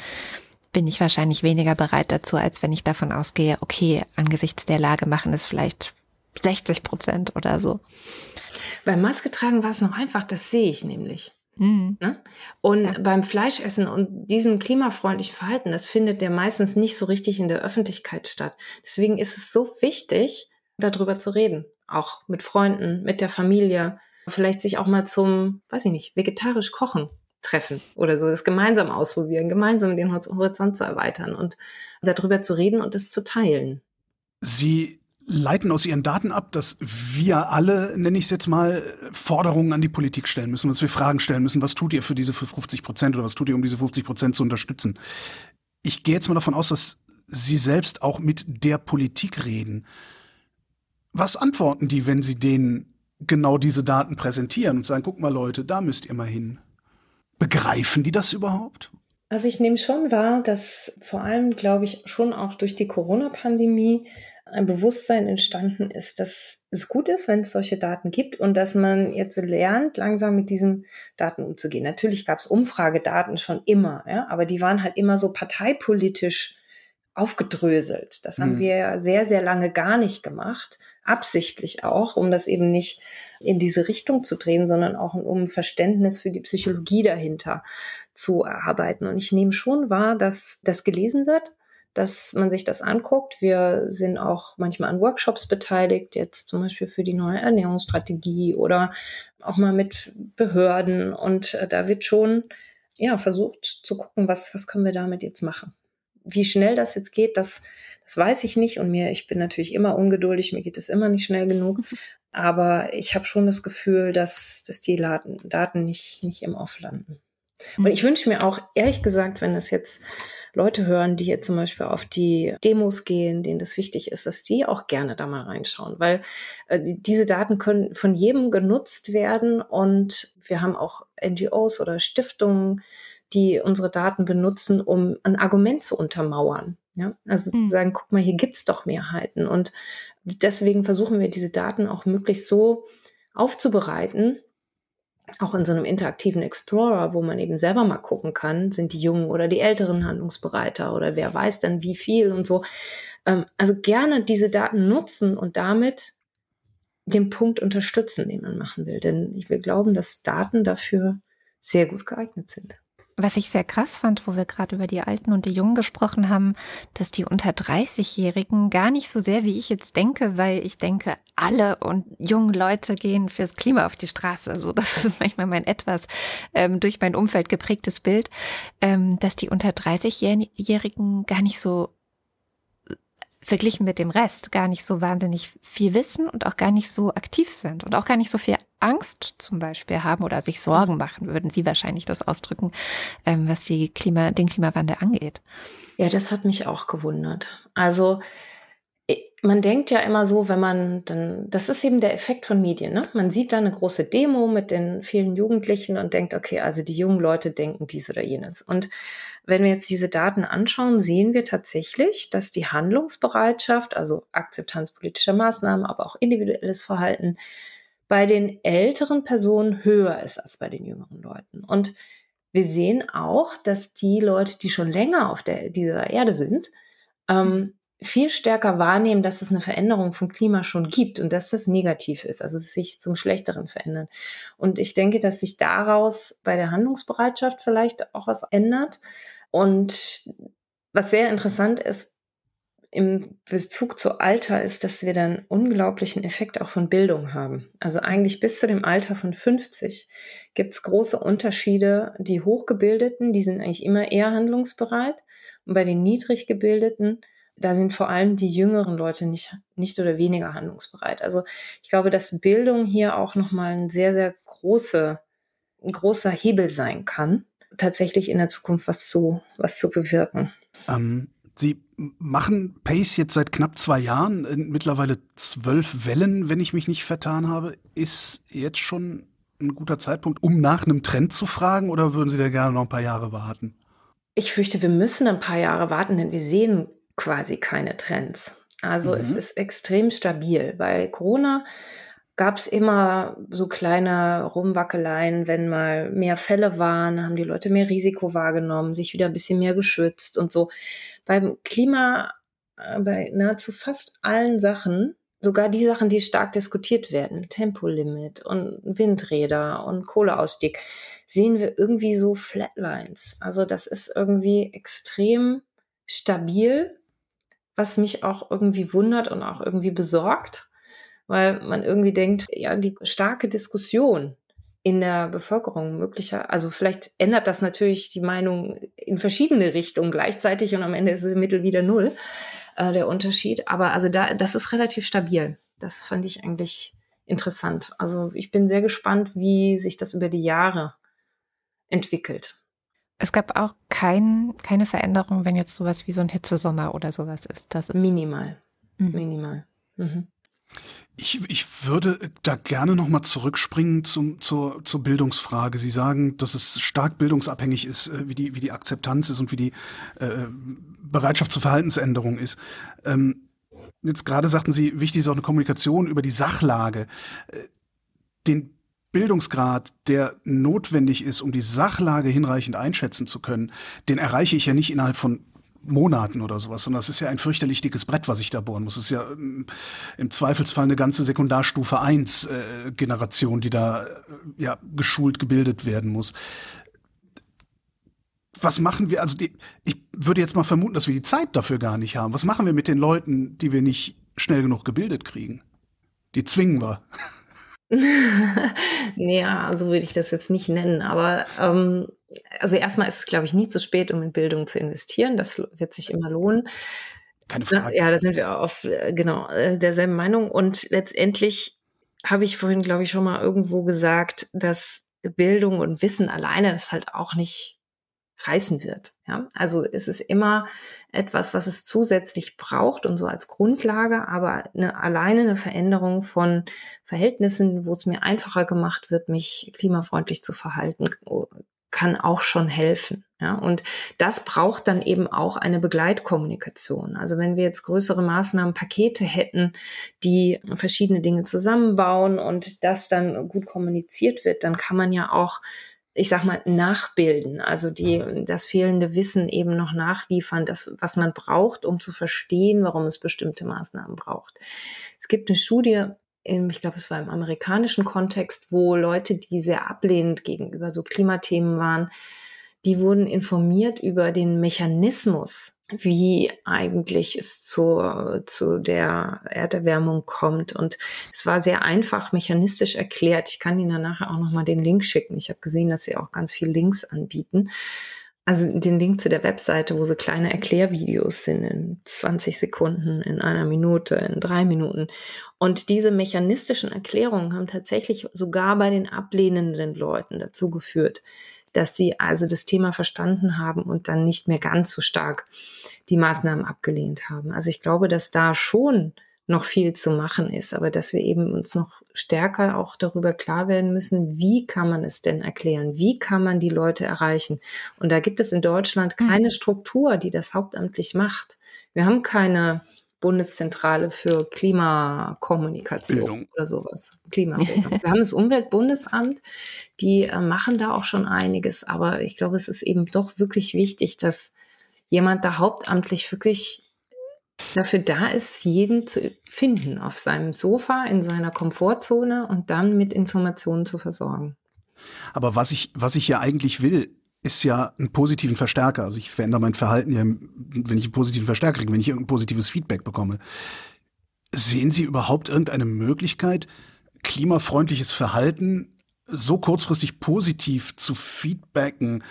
bin ich wahrscheinlich weniger bereit dazu, als wenn ich davon ausgehe, okay, angesichts der Lage machen es vielleicht 60 Prozent oder so. Beim Maske tragen war es noch einfach, das sehe ich nämlich. Mhm. Ne? Und ja. beim Fleischessen und diesem klimafreundlichen Verhalten, das findet ja meistens nicht so richtig in der Öffentlichkeit statt. Deswegen ist es so wichtig, darüber zu reden. Auch mit Freunden, mit der Familie. Vielleicht sich auch mal zum, weiß ich nicht, vegetarisch kochen treffen oder so, das gemeinsam ausprobieren, gemeinsam den Horizont zu erweitern und darüber zu reden und es zu teilen. Sie leiten aus ihren Daten ab, dass wir alle, nenne ich es jetzt mal, Forderungen an die Politik stellen müssen, dass wir Fragen stellen müssen, was tut ihr für diese 50 Prozent oder was tut ihr, um diese 50 Prozent zu unterstützen. Ich gehe jetzt mal davon aus, dass Sie selbst auch mit der Politik reden. Was antworten die, wenn Sie denen genau diese Daten präsentieren und sagen, guck mal Leute, da müsst ihr mal hin? Begreifen die das überhaupt? Also ich nehme schon wahr, dass vor allem, glaube ich, schon auch durch die Corona-Pandemie ein Bewusstsein entstanden ist, dass es gut ist, wenn es solche Daten gibt und dass man jetzt lernt, langsam mit diesen Daten umzugehen. Natürlich gab es Umfragedaten schon immer, ja, aber die waren halt immer so parteipolitisch aufgedröselt. Das haben mhm. wir ja sehr, sehr lange gar nicht gemacht, absichtlich auch, um das eben nicht in diese Richtung zu drehen, sondern auch um Verständnis für die Psychologie dahinter zu erarbeiten. Und ich nehme schon wahr, dass das gelesen wird, dass man sich das anguckt. Wir sind auch manchmal an Workshops beteiligt, jetzt zum Beispiel für die neue Ernährungsstrategie oder auch mal mit Behörden. Und äh, da wird schon ja, versucht zu gucken, was, was können wir damit jetzt machen. Wie schnell das jetzt geht, das, das weiß ich nicht. Und mir, ich bin natürlich immer ungeduldig, mir geht es immer nicht schnell genug. Aber ich habe schon das Gefühl, dass, dass die Daten, Daten nicht, nicht im Off landen. Und ich wünsche mir auch, ehrlich gesagt, wenn es jetzt Leute hören, die jetzt zum Beispiel auf die Demos gehen, denen das wichtig ist, dass die auch gerne da mal reinschauen, weil äh, diese Daten können von jedem genutzt werden und wir haben auch NGOs oder Stiftungen, die unsere Daten benutzen, um ein Argument zu untermauern. Ja, also mhm. zu sagen, guck mal, hier gibt's doch Mehrheiten. Und deswegen versuchen wir diese Daten auch möglichst so aufzubereiten, auch in so einem interaktiven Explorer, wo man eben selber mal gucken kann, sind die Jungen oder die Älteren handlungsbereiter oder wer weiß dann wie viel und so. Ähm, also gerne diese Daten nutzen und damit den Punkt unterstützen, den man machen will. Denn wir glauben, dass Daten dafür sehr gut geeignet sind. Was ich sehr krass fand, wo wir gerade über die Alten und die Jungen gesprochen haben, dass die unter 30-Jährigen gar nicht so sehr, wie ich jetzt denke, weil ich denke, alle und jungen Leute gehen fürs Klima auf die Straße. Also das <laughs> ist manchmal mein etwas ähm, durch mein Umfeld geprägtes Bild, ähm, dass die unter 30-Jährigen gar nicht so verglichen mit dem Rest gar nicht so wahnsinnig viel wissen und auch gar nicht so aktiv sind und auch gar nicht so viel Angst zum Beispiel haben oder sich Sorgen machen, würden Sie wahrscheinlich das ausdrücken, ähm, was die Klima, den Klimawandel angeht. Ja, das hat mich auch gewundert. Also man denkt ja immer so, wenn man dann, das ist eben der Effekt von Medien, ne? Man sieht da eine große Demo mit den vielen Jugendlichen und denkt, okay, also die jungen Leute denken dies oder jenes. Und wenn wir jetzt diese Daten anschauen, sehen wir tatsächlich, dass die Handlungsbereitschaft, also Akzeptanz politischer Maßnahmen, aber auch individuelles Verhalten bei den älteren Personen höher ist als bei den jüngeren Leuten. Und wir sehen auch, dass die Leute, die schon länger auf der, dieser Erde sind, ähm, viel stärker wahrnehmen, dass es eine Veränderung vom Klima schon gibt und dass das negativ ist, also sich zum Schlechteren verändert. Und ich denke, dass sich daraus bei der Handlungsbereitschaft vielleicht auch was ändert. Und was sehr interessant ist im Bezug zu Alter, ist, dass wir dann unglaublichen Effekt auch von Bildung haben. Also eigentlich bis zu dem Alter von 50 gibt es große Unterschiede. Die Hochgebildeten, die sind eigentlich immer eher handlungsbereit. Und bei den Niedriggebildeten, da sind vor allem die jüngeren Leute nicht, nicht oder weniger handlungsbereit. Also ich glaube, dass Bildung hier auch nochmal ein sehr, sehr große, ein großer Hebel sein kann, tatsächlich in der Zukunft was zu, was zu bewirken. Ähm, Sie machen Pace jetzt seit knapp zwei Jahren, mittlerweile zwölf Wellen, wenn ich mich nicht vertan habe. Ist jetzt schon ein guter Zeitpunkt, um nach einem Trend zu fragen oder würden Sie da gerne noch ein paar Jahre warten? Ich fürchte, wir müssen ein paar Jahre warten, denn wir sehen quasi keine Trends. Also mhm. es ist extrem stabil. Bei Corona gab es immer so kleine Rumwackeleien, wenn mal mehr Fälle waren, haben die Leute mehr Risiko wahrgenommen, sich wieder ein bisschen mehr geschützt und so. Beim Klima, äh, bei nahezu fast allen Sachen, sogar die Sachen, die stark diskutiert werden, Tempolimit und Windräder und Kohleausstieg, sehen wir irgendwie so Flatlines. Also das ist irgendwie extrem stabil, was mich auch irgendwie wundert und auch irgendwie besorgt weil man irgendwie denkt, ja, die starke Diskussion in der Bevölkerung möglicher, also vielleicht ändert das natürlich die Meinung in verschiedene Richtungen gleichzeitig und am Ende ist es im Mittel wieder null, äh, der Unterschied. Aber also da, das ist relativ stabil. Das fand ich eigentlich interessant. Also ich bin sehr gespannt, wie sich das über die Jahre entwickelt. Es gab auch kein, keine Veränderung, wenn jetzt sowas wie so ein Hitzesommer oder sowas ist. Das ist minimal. Mhm. Minimal. Mhm. Ich, ich würde da gerne nochmal zurückspringen zum, zur, zur Bildungsfrage. Sie sagen, dass es stark bildungsabhängig ist, äh, wie die, wie die Akzeptanz ist und wie die äh, Bereitschaft zur Verhaltensänderung ist. Ähm, jetzt gerade sagten Sie, wichtig ist auch eine Kommunikation über die Sachlage. Äh, den Bildungsgrad, der notwendig ist, um die Sachlage hinreichend einschätzen zu können, den erreiche ich ja nicht innerhalb von Monaten oder sowas, sondern das ist ja ein fürchterlich dickes Brett, was ich da bohren muss. Es ist ja ähm, im Zweifelsfall eine ganze Sekundarstufe 1 äh, Generation, die da äh, ja geschult gebildet werden muss. Was machen wir, also die, ich würde jetzt mal vermuten, dass wir die Zeit dafür gar nicht haben. Was machen wir mit den Leuten, die wir nicht schnell genug gebildet kriegen? Die zwingen wir. <laughs> naja, so würde ich das jetzt nicht nennen, aber ähm, also erstmal ist es, glaube ich, nie zu spät, um in Bildung zu investieren. Das wird sich immer lohnen. Keine Frage. Ja, da sind wir auf äh, genau äh, derselben Meinung. Und letztendlich habe ich vorhin, glaube ich, schon mal irgendwo gesagt, dass Bildung und Wissen alleine das halt auch nicht reißen wird. Ja? Also es ist immer etwas, was es zusätzlich braucht und so als Grundlage, aber eine, alleine eine Veränderung von Verhältnissen, wo es mir einfacher gemacht wird, mich klimafreundlich zu verhalten, kann auch schon helfen. Ja, und das braucht dann eben auch eine Begleitkommunikation. Also wenn wir jetzt größere Maßnahmenpakete hätten, die verschiedene Dinge zusammenbauen und das dann gut kommuniziert wird, dann kann man ja auch ich sag mal, nachbilden, also die, das fehlende Wissen eben noch nachliefern, das, was man braucht, um zu verstehen, warum es bestimmte Maßnahmen braucht. Es gibt eine Studie ich glaube, es war im amerikanischen Kontext, wo Leute, die sehr ablehnend gegenüber so Klimathemen waren, die wurden informiert über den Mechanismus, wie eigentlich es zu, zu der Erderwärmung kommt. Und es war sehr einfach mechanistisch erklärt. Ich kann Ihnen nachher auch nochmal den Link schicken. Ich habe gesehen, dass Sie auch ganz viel Links anbieten. Also den Link zu der Webseite, wo so kleine Erklärvideos sind in 20 Sekunden, in einer Minute, in drei Minuten. Und diese mechanistischen Erklärungen haben tatsächlich sogar bei den ablehnenden Leuten dazu geführt, dass sie also das Thema verstanden haben und dann nicht mehr ganz so stark die Maßnahmen abgelehnt haben. Also ich glaube, dass da schon noch viel zu machen ist, aber dass wir eben uns noch stärker auch darüber klar werden müssen, wie kann man es denn erklären? Wie kann man die Leute erreichen? Und da gibt es in Deutschland hm. keine Struktur, die das hauptamtlich macht. Wir haben keine Bundeszentrale für Klimakommunikation Bildung. oder sowas. Klimabildung. <laughs> Wir haben das Umweltbundesamt, die äh, machen da auch schon einiges, aber ich glaube, es ist eben doch wirklich wichtig, dass jemand da hauptamtlich wirklich dafür da ist, jeden zu finden auf seinem Sofa, in seiner Komfortzone und dann mit Informationen zu versorgen. Aber was ich, was ich ja eigentlich will, ist ja einen positiven Verstärker. Also ich verändere mein Verhalten ja, wenn ich einen positiven Verstärker kriege, wenn ich ein positives Feedback bekomme. Sehen Sie überhaupt irgendeine Möglichkeit, klimafreundliches Verhalten so kurzfristig positiv zu feedbacken,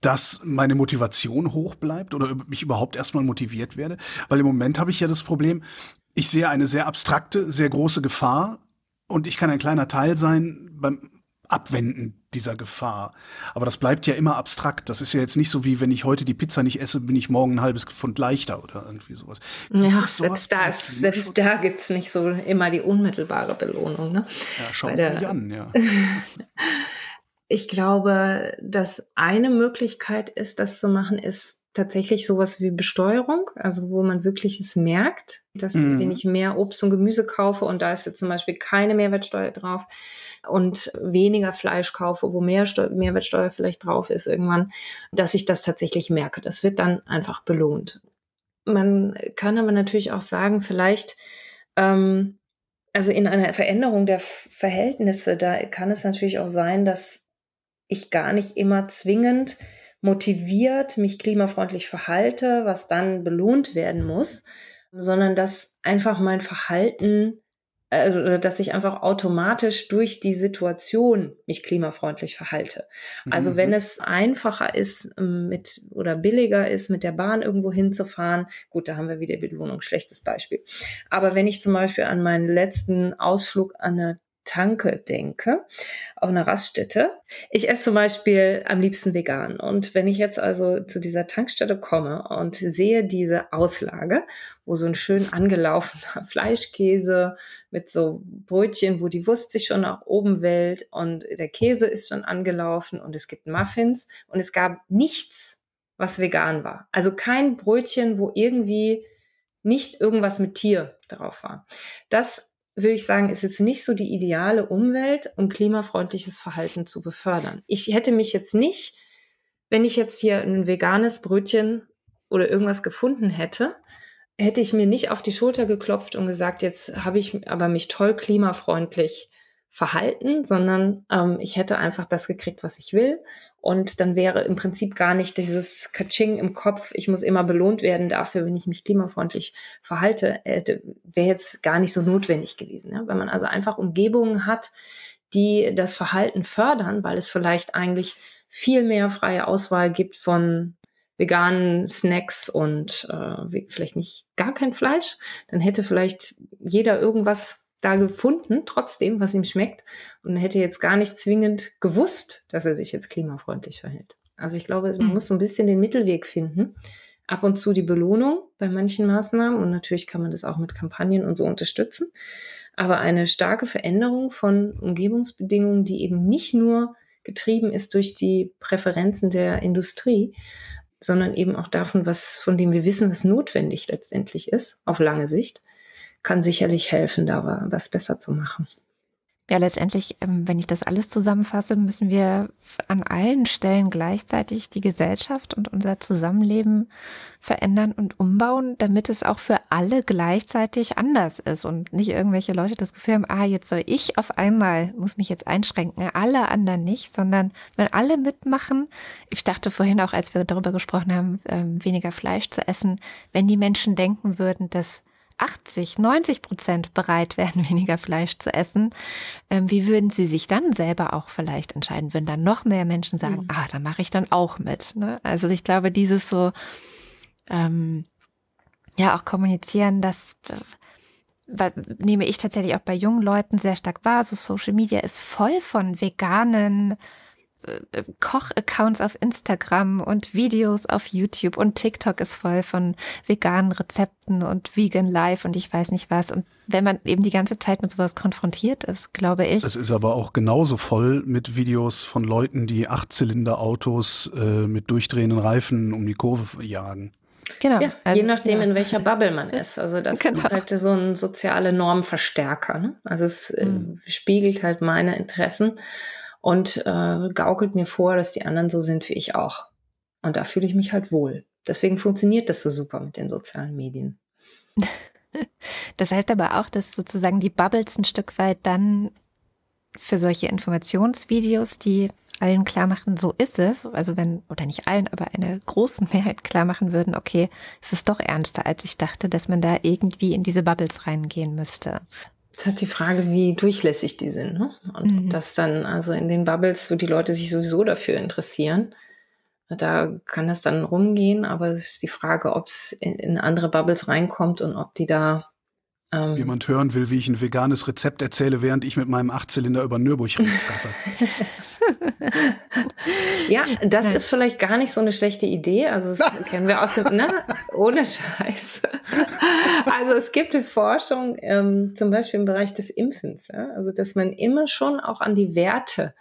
dass meine Motivation hoch bleibt oder mich überhaupt erstmal motiviert werde. Weil im Moment habe ich ja das Problem, ich sehe eine sehr abstrakte, sehr große Gefahr und ich kann ein kleiner Teil sein beim Abwenden dieser Gefahr. Aber das bleibt ja immer abstrakt. Das ist ja jetzt nicht so wie, wenn ich heute die Pizza nicht esse, bin ich morgen ein halbes Pfund leichter oder irgendwie sowas. ja, selbst da, ist, selbst da gibt's nicht so immer die unmittelbare Belohnung. Ne? Ja, schau mich an, ja. <laughs> Ich glaube, dass eine Möglichkeit ist, das zu machen, ist tatsächlich sowas wie Besteuerung, also wo man wirklich es merkt, dass mhm. wenn ich mehr Obst und Gemüse kaufe und da ist jetzt zum Beispiel keine Mehrwertsteuer drauf und weniger Fleisch kaufe, wo mehr Steu Mehrwertsteuer vielleicht drauf ist irgendwann, dass ich das tatsächlich merke. Das wird dann einfach belohnt. Man kann aber natürlich auch sagen, vielleicht, ähm, also in einer Veränderung der Verhältnisse, da kann es natürlich auch sein, dass ich gar nicht immer zwingend motiviert mich klimafreundlich verhalte, was dann belohnt werden muss, sondern dass einfach mein Verhalten, äh, dass ich einfach automatisch durch die Situation mich klimafreundlich verhalte. Also mhm. wenn es einfacher ist ähm, mit oder billiger ist, mit der Bahn irgendwo hinzufahren, gut, da haben wir wieder Belohnung, schlechtes Beispiel. Aber wenn ich zum Beispiel an meinen letzten Ausflug an eine Tanke denke, auf einer Raststätte. Ich esse zum Beispiel am liebsten vegan. Und wenn ich jetzt also zu dieser Tankstelle komme und sehe diese Auslage, wo so ein schön angelaufener <laughs> Fleischkäse mit so Brötchen, wo die Wurst sich schon nach oben wellt und der Käse ist schon angelaufen und es gibt Muffins und es gab nichts, was vegan war. Also kein Brötchen, wo irgendwie nicht irgendwas mit Tier drauf war. Das würde ich sagen, ist jetzt nicht so die ideale Umwelt, um klimafreundliches Verhalten zu befördern. Ich hätte mich jetzt nicht, wenn ich jetzt hier ein veganes Brötchen oder irgendwas gefunden hätte, hätte ich mir nicht auf die Schulter geklopft und gesagt, jetzt habe ich aber mich toll klimafreundlich verhalten, sondern ähm, ich hätte einfach das gekriegt, was ich will. Und dann wäre im Prinzip gar nicht dieses Katsching im Kopf, ich muss immer belohnt werden dafür, wenn ich mich klimafreundlich verhalte, hätte, wäre jetzt gar nicht so notwendig gewesen. Ja? Wenn man also einfach Umgebungen hat, die das Verhalten fördern, weil es vielleicht eigentlich viel mehr freie Auswahl gibt von veganen Snacks und äh, vielleicht nicht gar kein Fleisch, dann hätte vielleicht jeder irgendwas da gefunden, trotzdem, was ihm schmeckt und hätte jetzt gar nicht zwingend gewusst, dass er sich jetzt klimafreundlich verhält. Also ich glaube, man mhm. muss so ein bisschen den Mittelweg finden. Ab und zu die Belohnung bei manchen Maßnahmen und natürlich kann man das auch mit Kampagnen und so unterstützen. Aber eine starke Veränderung von Umgebungsbedingungen, die eben nicht nur getrieben ist durch die Präferenzen der Industrie, sondern eben auch davon, was, von dem wir wissen, was notwendig letztendlich ist, auf lange Sicht, kann sicherlich helfen, da was besser zu machen. Ja, letztendlich, ähm, wenn ich das alles zusammenfasse, müssen wir an allen Stellen gleichzeitig die Gesellschaft und unser Zusammenleben verändern und umbauen, damit es auch für alle gleichzeitig anders ist und nicht irgendwelche Leute das Gefühl haben, ah, jetzt soll ich auf einmal, muss mich jetzt einschränken, alle anderen nicht, sondern wenn alle mitmachen, ich dachte vorhin auch, als wir darüber gesprochen haben, ähm, weniger Fleisch zu essen, wenn die Menschen denken würden, dass 80, 90 Prozent bereit wären, <laughs> weniger Fleisch zu essen, ähm, wie würden sie sich dann selber auch vielleicht entscheiden? Würden dann noch mehr Menschen sagen, mhm. ah, da mache ich dann auch mit. Ne? Also ich glaube, dieses so, ähm, ja, auch kommunizieren, das äh, nehme ich tatsächlich auch bei jungen Leuten sehr stark wahr. So Social Media ist voll von veganen Kochaccounts auf Instagram und Videos auf YouTube und TikTok ist voll von veganen Rezepten und Vegan Life und ich weiß nicht was. Und wenn man eben die ganze Zeit mit sowas konfrontiert ist, glaube ich. Es ist aber auch genauso voll mit Videos von Leuten, die Achtzylinder-Autos äh, mit durchdrehenden Reifen um die Kurve jagen. Genau. Ja, also, je nachdem, ja. in welcher Bubble man ist. Also das genau. ist halt so ein soziale Normverstärker. Ne? Also es mhm. äh, spiegelt halt meine Interessen und äh, gaukelt mir vor, dass die anderen so sind wie ich auch. Und da fühle ich mich halt wohl. Deswegen funktioniert das so super mit den sozialen Medien. <laughs> Das heißt aber auch, dass sozusagen die Bubbles ein Stück weit dann für solche Informationsvideos, die allen klar machen, so ist es, also wenn, oder nicht allen, aber eine großen <laughs> Mehrheit klar machen würden, okay, es ist doch ernster, als ich dachte, dass man da irgendwie in diese Bubbles reingehen müsste. Es hat die Frage, wie durchlässig die sind. Ne? Und mhm. das dann also in den Bubbles, wo die Leute sich sowieso dafür interessieren, da kann das dann rumgehen, aber es ist die Frage, ob es in, in, andere Bubbles reinkommt und ob die da ähm, jemand hören will, wie ich ein veganes Rezept erzähle, während ich mit meinem Achtzylinder über Nürburgring <laughs> Ja, das Nein. ist vielleicht gar nicht so eine schlechte Idee. Also das <laughs> kennen wir aus dem, ne? ohne Scheiß. Also es gibt eine Forschung, ähm, zum Beispiel im Bereich des Impfens, ja? also dass man immer schon auch an die Werte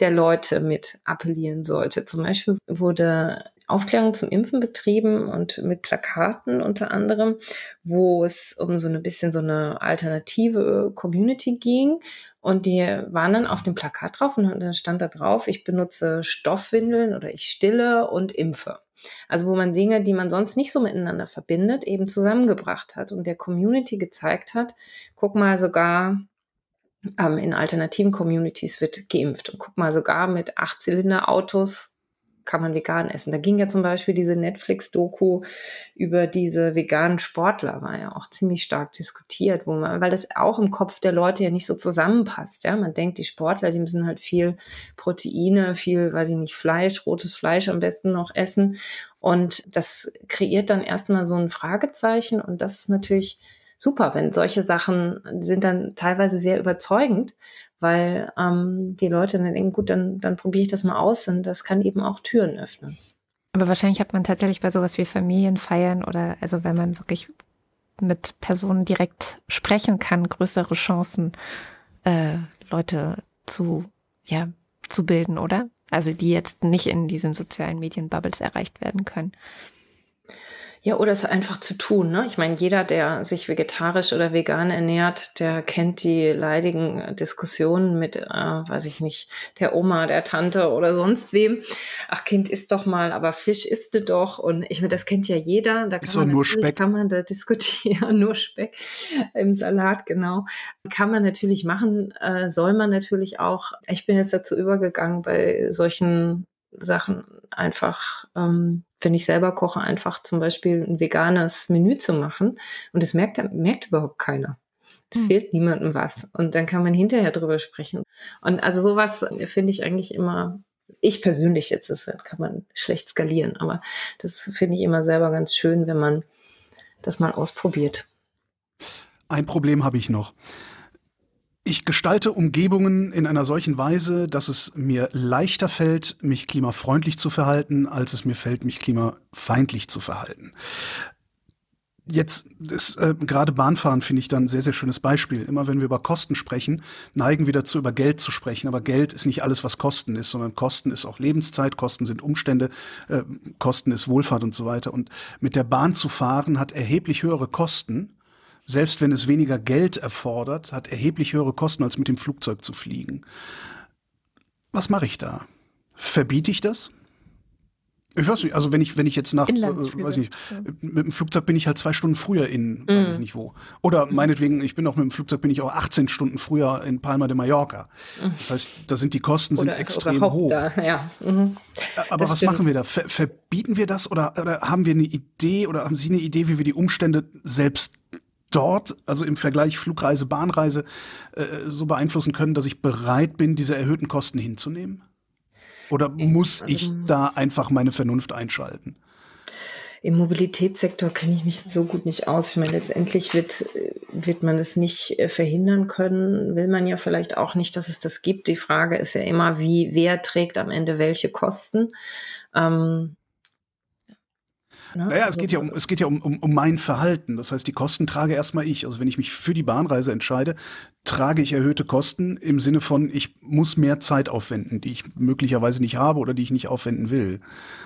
der Leute mit appellieren sollte. Zum Beispiel wurde Aufklärung zum Impfen betrieben und mit Plakaten unter anderem, wo es um so ein bisschen so eine alternative Community ging. Und die waren dann auf dem Plakat drauf und dann stand da drauf, ich benutze Stoffwindeln oder ich stille und impfe. Also wo man Dinge, die man sonst nicht so miteinander verbindet, eben zusammengebracht hat und der Community gezeigt hat, guck mal, sogar ähm, in alternativen Communities wird geimpft. Und guck mal, sogar mit Achtzylinder-Autos kann man vegan essen. Da ging ja zum Beispiel diese Netflix-Doku über diese veganen Sportler, war ja auch ziemlich stark diskutiert, wo man, weil das auch im Kopf der Leute ja nicht so zusammenpasst. Ja, man denkt, die Sportler, die müssen halt viel Proteine, viel, weiß ich nicht, Fleisch, rotes Fleisch am besten noch essen. Und das kreiert dann erstmal so ein Fragezeichen. Und das ist natürlich super, wenn solche Sachen sind dann teilweise sehr überzeugend, weil ähm, die Leute dann denken, gut, dann, dann probiere ich das mal aus und das kann eben auch Türen öffnen. Aber wahrscheinlich hat man tatsächlich bei sowas wie Familienfeiern oder also wenn man wirklich mit Personen direkt sprechen kann, größere Chancen, äh, Leute zu, ja, zu bilden, oder? Also die jetzt nicht in diesen sozialen Medien-Bubbles erreicht werden können. Ja, oder es einfach zu tun. Ne? Ich meine, jeder, der sich vegetarisch oder vegan ernährt, der kennt die leidigen Diskussionen mit, äh, weiß ich nicht, der Oma, der Tante oder sonst wem. Ach, Kind, isst doch mal, aber Fisch isst du doch. Und ich meine, das kennt ja jeder. Da kann ist man nur Speck. kann man da diskutieren, <laughs> nur Speck im Salat, genau. Kann man natürlich machen, äh, soll man natürlich auch. Ich bin jetzt dazu übergegangen, bei solchen Sachen einfach, ähm, wenn ich selber koche, einfach zum Beispiel ein veganes Menü zu machen. Und das merkt, merkt überhaupt keiner. Es hm. fehlt niemandem was. Und dann kann man hinterher drüber sprechen. Und also sowas finde ich eigentlich immer, ich persönlich jetzt, das kann man schlecht skalieren, aber das finde ich immer selber ganz schön, wenn man das mal ausprobiert. Ein Problem habe ich noch. Ich gestalte Umgebungen in einer solchen Weise, dass es mir leichter fällt, mich klimafreundlich zu verhalten, als es mir fällt, mich klimafeindlich zu verhalten. Jetzt ist äh, gerade Bahnfahren finde ich dann ein sehr, sehr schönes Beispiel. Immer wenn wir über Kosten sprechen, neigen wir dazu, über Geld zu sprechen. Aber Geld ist nicht alles, was Kosten ist, sondern Kosten ist auch Lebenszeit, Kosten sind Umstände, äh, Kosten ist Wohlfahrt und so weiter. Und mit der Bahn zu fahren hat erheblich höhere Kosten, selbst wenn es weniger Geld erfordert, hat erheblich höhere Kosten, als mit dem Flugzeug zu fliegen. Was mache ich da? Verbiete ich das? Ich weiß nicht, also wenn ich, wenn ich jetzt nach, äh, weiß nicht, mit dem Flugzeug bin ich halt zwei Stunden früher in, mhm. weiß ich nicht wo. Oder meinetwegen, ich bin auch mit dem Flugzeug, bin ich auch 18 Stunden früher in Palma de Mallorca. Mhm. Das heißt, da sind die Kosten sind extrem hoch. Da, ja. Mhm. Aber das was stimmt. machen wir da? Ver verbieten wir das oder, oder haben wir eine Idee oder haben Sie eine Idee, wie wir die Umstände selbst dort, also im Vergleich Flugreise, Bahnreise, äh, so beeinflussen können, dass ich bereit bin, diese erhöhten Kosten hinzunehmen? Oder muss ich da einfach meine Vernunft einschalten? Im Mobilitätssektor kenne ich mich so gut nicht aus. Ich meine, letztendlich wird, wird man es nicht äh, verhindern können. Will man ja vielleicht auch nicht, dass es das gibt. Die Frage ist ja immer, wie, wer trägt am Ende welche Kosten? Ähm, Ne? Naja, es also geht ja, um, es geht ja um, um, um mein Verhalten. Das heißt, die Kosten trage erstmal ich. Also wenn ich mich für die Bahnreise entscheide, trage ich erhöhte Kosten im Sinne von, ich muss mehr Zeit aufwenden, die ich möglicherweise nicht habe oder die ich nicht aufwenden will.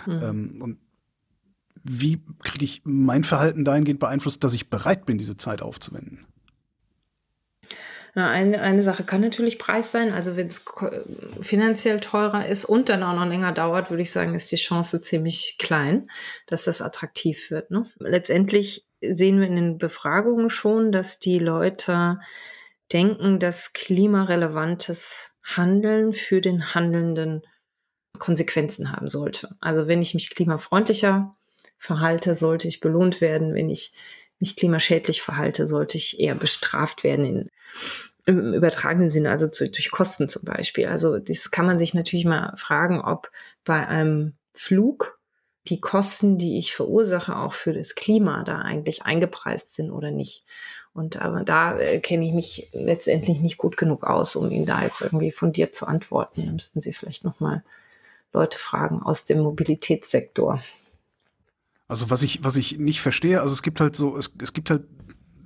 Mhm. Ähm, und wie kriege ich mein Verhalten dahingehend beeinflusst, dass ich bereit bin, diese Zeit aufzuwenden? Eine, eine Sache kann natürlich Preis sein. Also wenn es finanziell teurer ist und dann auch noch länger dauert, würde ich sagen, ist die Chance ziemlich klein, dass das attraktiv wird. Ne? Letztendlich sehen wir in den Befragungen schon, dass die Leute denken, dass klimarelevantes Handeln für den Handelnden Konsequenzen haben sollte. Also wenn ich mich klimafreundlicher verhalte, sollte ich belohnt werden. Wenn ich mich klimaschädlich verhalte, sollte ich eher bestraft werden in, im übertragenen Sinne, also zu, durch Kosten zum Beispiel. Also das kann man sich natürlich mal fragen, ob bei einem Flug die Kosten, die ich verursache, auch für das Klima da eigentlich eingepreist sind oder nicht. Und aber da äh, kenne ich mich letztendlich nicht gut genug aus, um Ihnen da jetzt irgendwie von dir zu antworten. Da müssten Sie vielleicht nochmal Leute fragen aus dem Mobilitätssektor. Also was ich, was ich nicht verstehe, also es gibt halt so, es, es gibt halt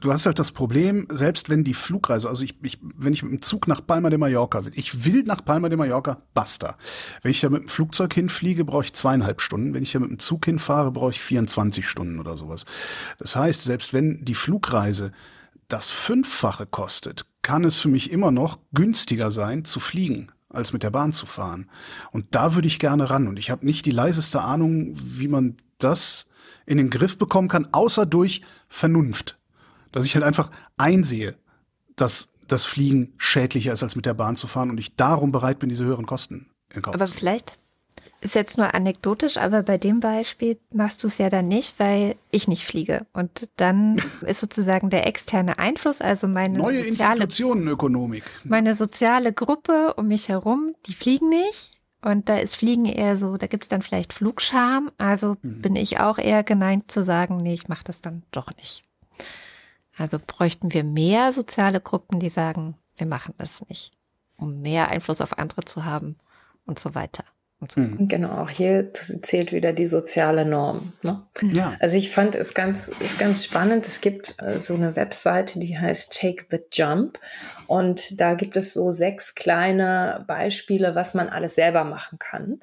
du hast halt das Problem, selbst wenn die Flugreise, also ich, ich, wenn ich mit dem Zug nach Palma de Mallorca will, ich will nach Palma de Mallorca, basta. Wenn ich da mit dem Flugzeug hinfliege, brauche ich zweieinhalb Stunden. Wenn ich da mit dem Zug hinfahre, brauche ich 24 Stunden oder sowas. Das heißt, selbst wenn die Flugreise das Fünffache kostet, kann es für mich immer noch günstiger sein, zu fliegen als mit der Bahn zu fahren. Und da würde ich gerne ran. Und ich habe nicht die leiseste Ahnung, wie man das in den Griff bekommen kann, außer durch Vernunft. Dass ich halt einfach einsehe, dass das Fliegen schädlicher ist, als mit der Bahn zu fahren und ich darum bereit bin, diese höheren Kosten in Kauf Aber zu nehmen. vielleicht ist jetzt nur anekdotisch, aber bei dem Beispiel machst du es ja dann nicht, weil ich nicht fliege. Und dann <laughs> ist sozusagen der externe Einfluss, also meine Neue soziale, Institutionenökonomik. meine soziale Gruppe um mich herum, die fliegen nicht. Und da ist Fliegen eher so, da gibt es dann vielleicht Flugscham. Also Mhm. bin ich auch eher geneigt zu sagen, nee, ich mache das dann doch nicht. Also bräuchten wir mehr soziale Gruppen, die sagen, wir machen das nicht, um mehr Einfluss auf andere zu haben und so weiter. Und so. Mhm. Genau, auch hier zählt wieder die soziale Norm. Ne? Ja. Also ich fand es ganz, ist ganz spannend. Es gibt äh, so eine Webseite, die heißt Take the Jump. Und da gibt es so sechs kleine Beispiele, was man alles selber machen kann.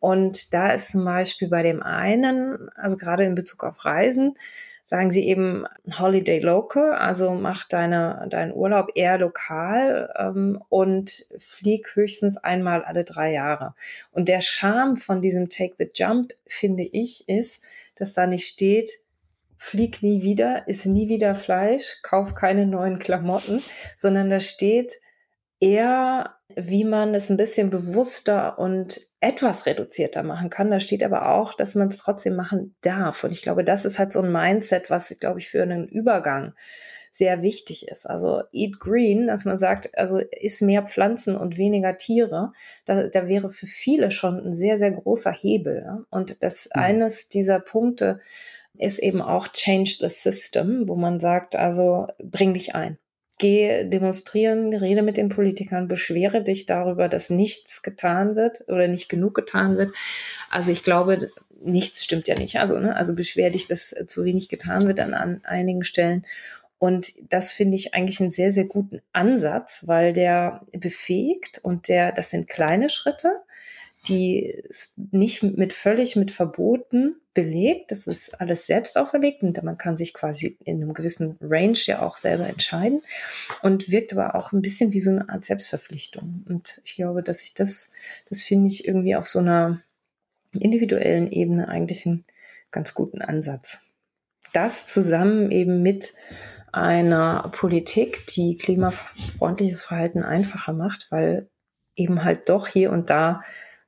Und da ist zum Beispiel bei dem einen, also gerade in Bezug auf Reisen, sagen sie eben Holiday Local, also mach deine, deinen Urlaub eher lokal ähm, und flieg höchstens einmal alle drei Jahre. Und der Charme von diesem Take the Jump, finde ich, ist, dass da nicht steht, flieg nie wieder, iss nie wieder Fleisch, kauf keine neuen Klamotten, sondern da steht eher, wie man es ein bisschen bewusster und etwas reduzierter machen kann. Da steht aber auch, dass man es trotzdem machen darf. Und ich glaube, das ist halt so ein Mindset, was, glaube ich, für einen Übergang sehr wichtig ist. Also eat green, dass man sagt, also isst mehr Pflanzen und weniger Tiere. Da, da wäre für viele schon ein sehr, sehr großer Hebel. Ja? Und das Mhm. eines dieser Punkte ist eben auch Change the System, wo man sagt, also bring dich ein. Geh demonstrieren, rede mit den Politikern, beschwere dich darüber, dass nichts getan wird oder nicht genug getan wird. Also ich glaube, nichts stimmt ja nicht. Also, ne, also beschwer dich, dass zu wenig getan wird an, an einigen Stellen. Und das finde ich eigentlich einen sehr, sehr guten Ansatz, weil der befähigt und der, das sind kleine Schritte, die nicht mit völlig mit Verboten belegt. Das ist alles selbst auferlegt und man kann sich quasi in einem gewissen Range ja auch selber entscheiden und wirkt aber auch ein bisschen wie so eine Art Selbstverpflichtung. Und ich glaube, dass ich das, das finde ich irgendwie auf so einer individuellen Ebene eigentlich einen ganz guten Ansatz. Das zusammen eben mit einer Politik, die klimafreundliches Verhalten einfacher macht, weil eben halt doch hier und da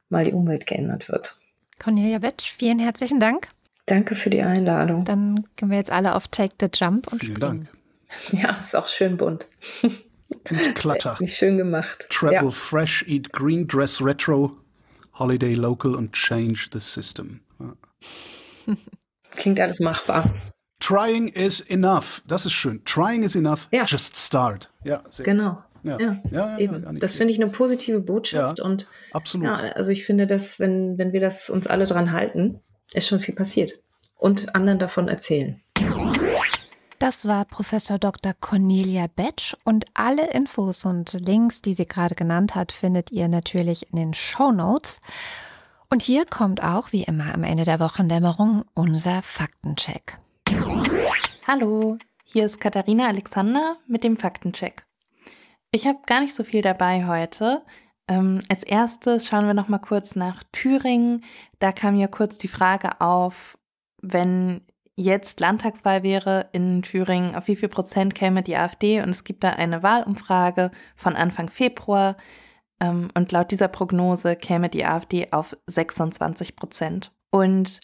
mal die Umwelt geändert wird. Cornelia Betsch, vielen herzlichen Dank. Danke für die Einladung. Dann gehen wir jetzt alle auf Take the Jump und Vielen springen. Dank. Ja, ist auch schön bunt. Entklatter. <laughs> Nicht schön gemacht. Travel Ja. fresh, eat green, dress retro, holiday local und change the system. Ja. <laughs> Klingt alles machbar. Trying is enough. Das ist schön. Trying is enough. Ja. Just start. Ja, sehr Genau. Ja. Ja, Ja, ja, eben. nicht Das finde ich eine positive Botschaft Ja, und Absolut. ja, also ich finde, dass wenn, wenn wir das uns alle dran halten, ist schon viel passiert und anderen davon erzählen. Das war Professor Dr. Cornelia Betsch und alle Infos und Links, die sie gerade genannt hat, findet ihr natürlich in den Show Notes. Und hier kommt auch, wie immer am Ende der Wochendämmerung, unser Faktencheck. Hallo, hier ist Katharina Alexander mit dem Faktencheck. Ich habe gar nicht so viel dabei heute. Ähm, als erstes schauen wir noch mal kurz nach Thüringen. Da kam ja kurz die Frage auf, wenn jetzt Landtagswahl wäre in Thüringen, auf wie viel Prozent käme die AfD? Und es gibt da eine Wahlumfrage von Anfang Februar. Ähm, und laut dieser Prognose käme die AfD auf 26 Prozent. Und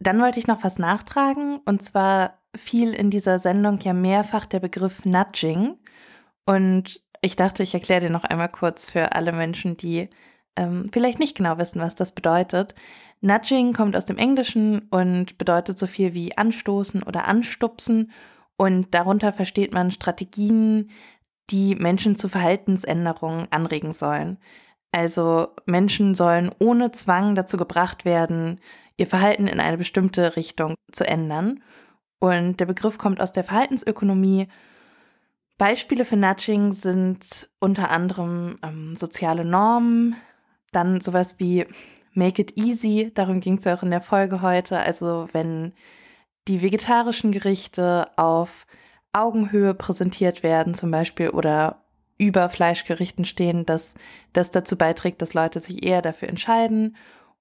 dann wollte ich noch was nachtragen. Und zwar fiel in dieser Sendung ja mehrfach der Begriff Nudging. Und ich dachte, ich erkläre dir noch einmal kurz für alle Menschen, die ähm, vielleicht nicht genau wissen, was das bedeutet. Nudging kommt aus dem Englischen und bedeutet so viel wie anstoßen oder anstupsen. Und darunter versteht man Strategien, die Menschen zu Verhaltensänderungen anregen sollen. Also Menschen sollen ohne Zwang dazu gebracht werden, ihr Verhalten in eine bestimmte Richtung zu ändern. Und der Begriff kommt aus der Verhaltensökonomie. Beispiele für Nudging sind unter anderem ähm, soziale Normen, dann sowas wie Make it easy, darum ging es ja auch in der Folge heute. Also wenn die vegetarischen Gerichte auf Augenhöhe präsentiert werden zum Beispiel oder über Fleischgerichten stehen, dass das dazu beiträgt, dass Leute sich eher dafür entscheiden.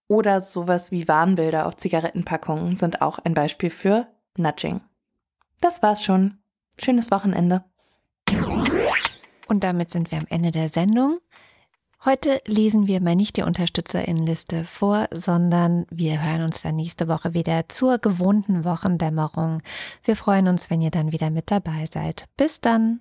Oder sowas wie Warnbilder auf Zigarettenpackungen sind auch ein Beispiel für Nudging. Das war's schon. Schönes Wochenende. Und damit sind wir am Ende der Sendung. Heute lesen wir mal nicht die Unterstützerinnenliste vor, sondern wir hören uns dann nächste Woche wieder zur gewohnten Wochendämmerung. Wir freuen uns, wenn ihr dann wieder mit dabei seid. Bis dann.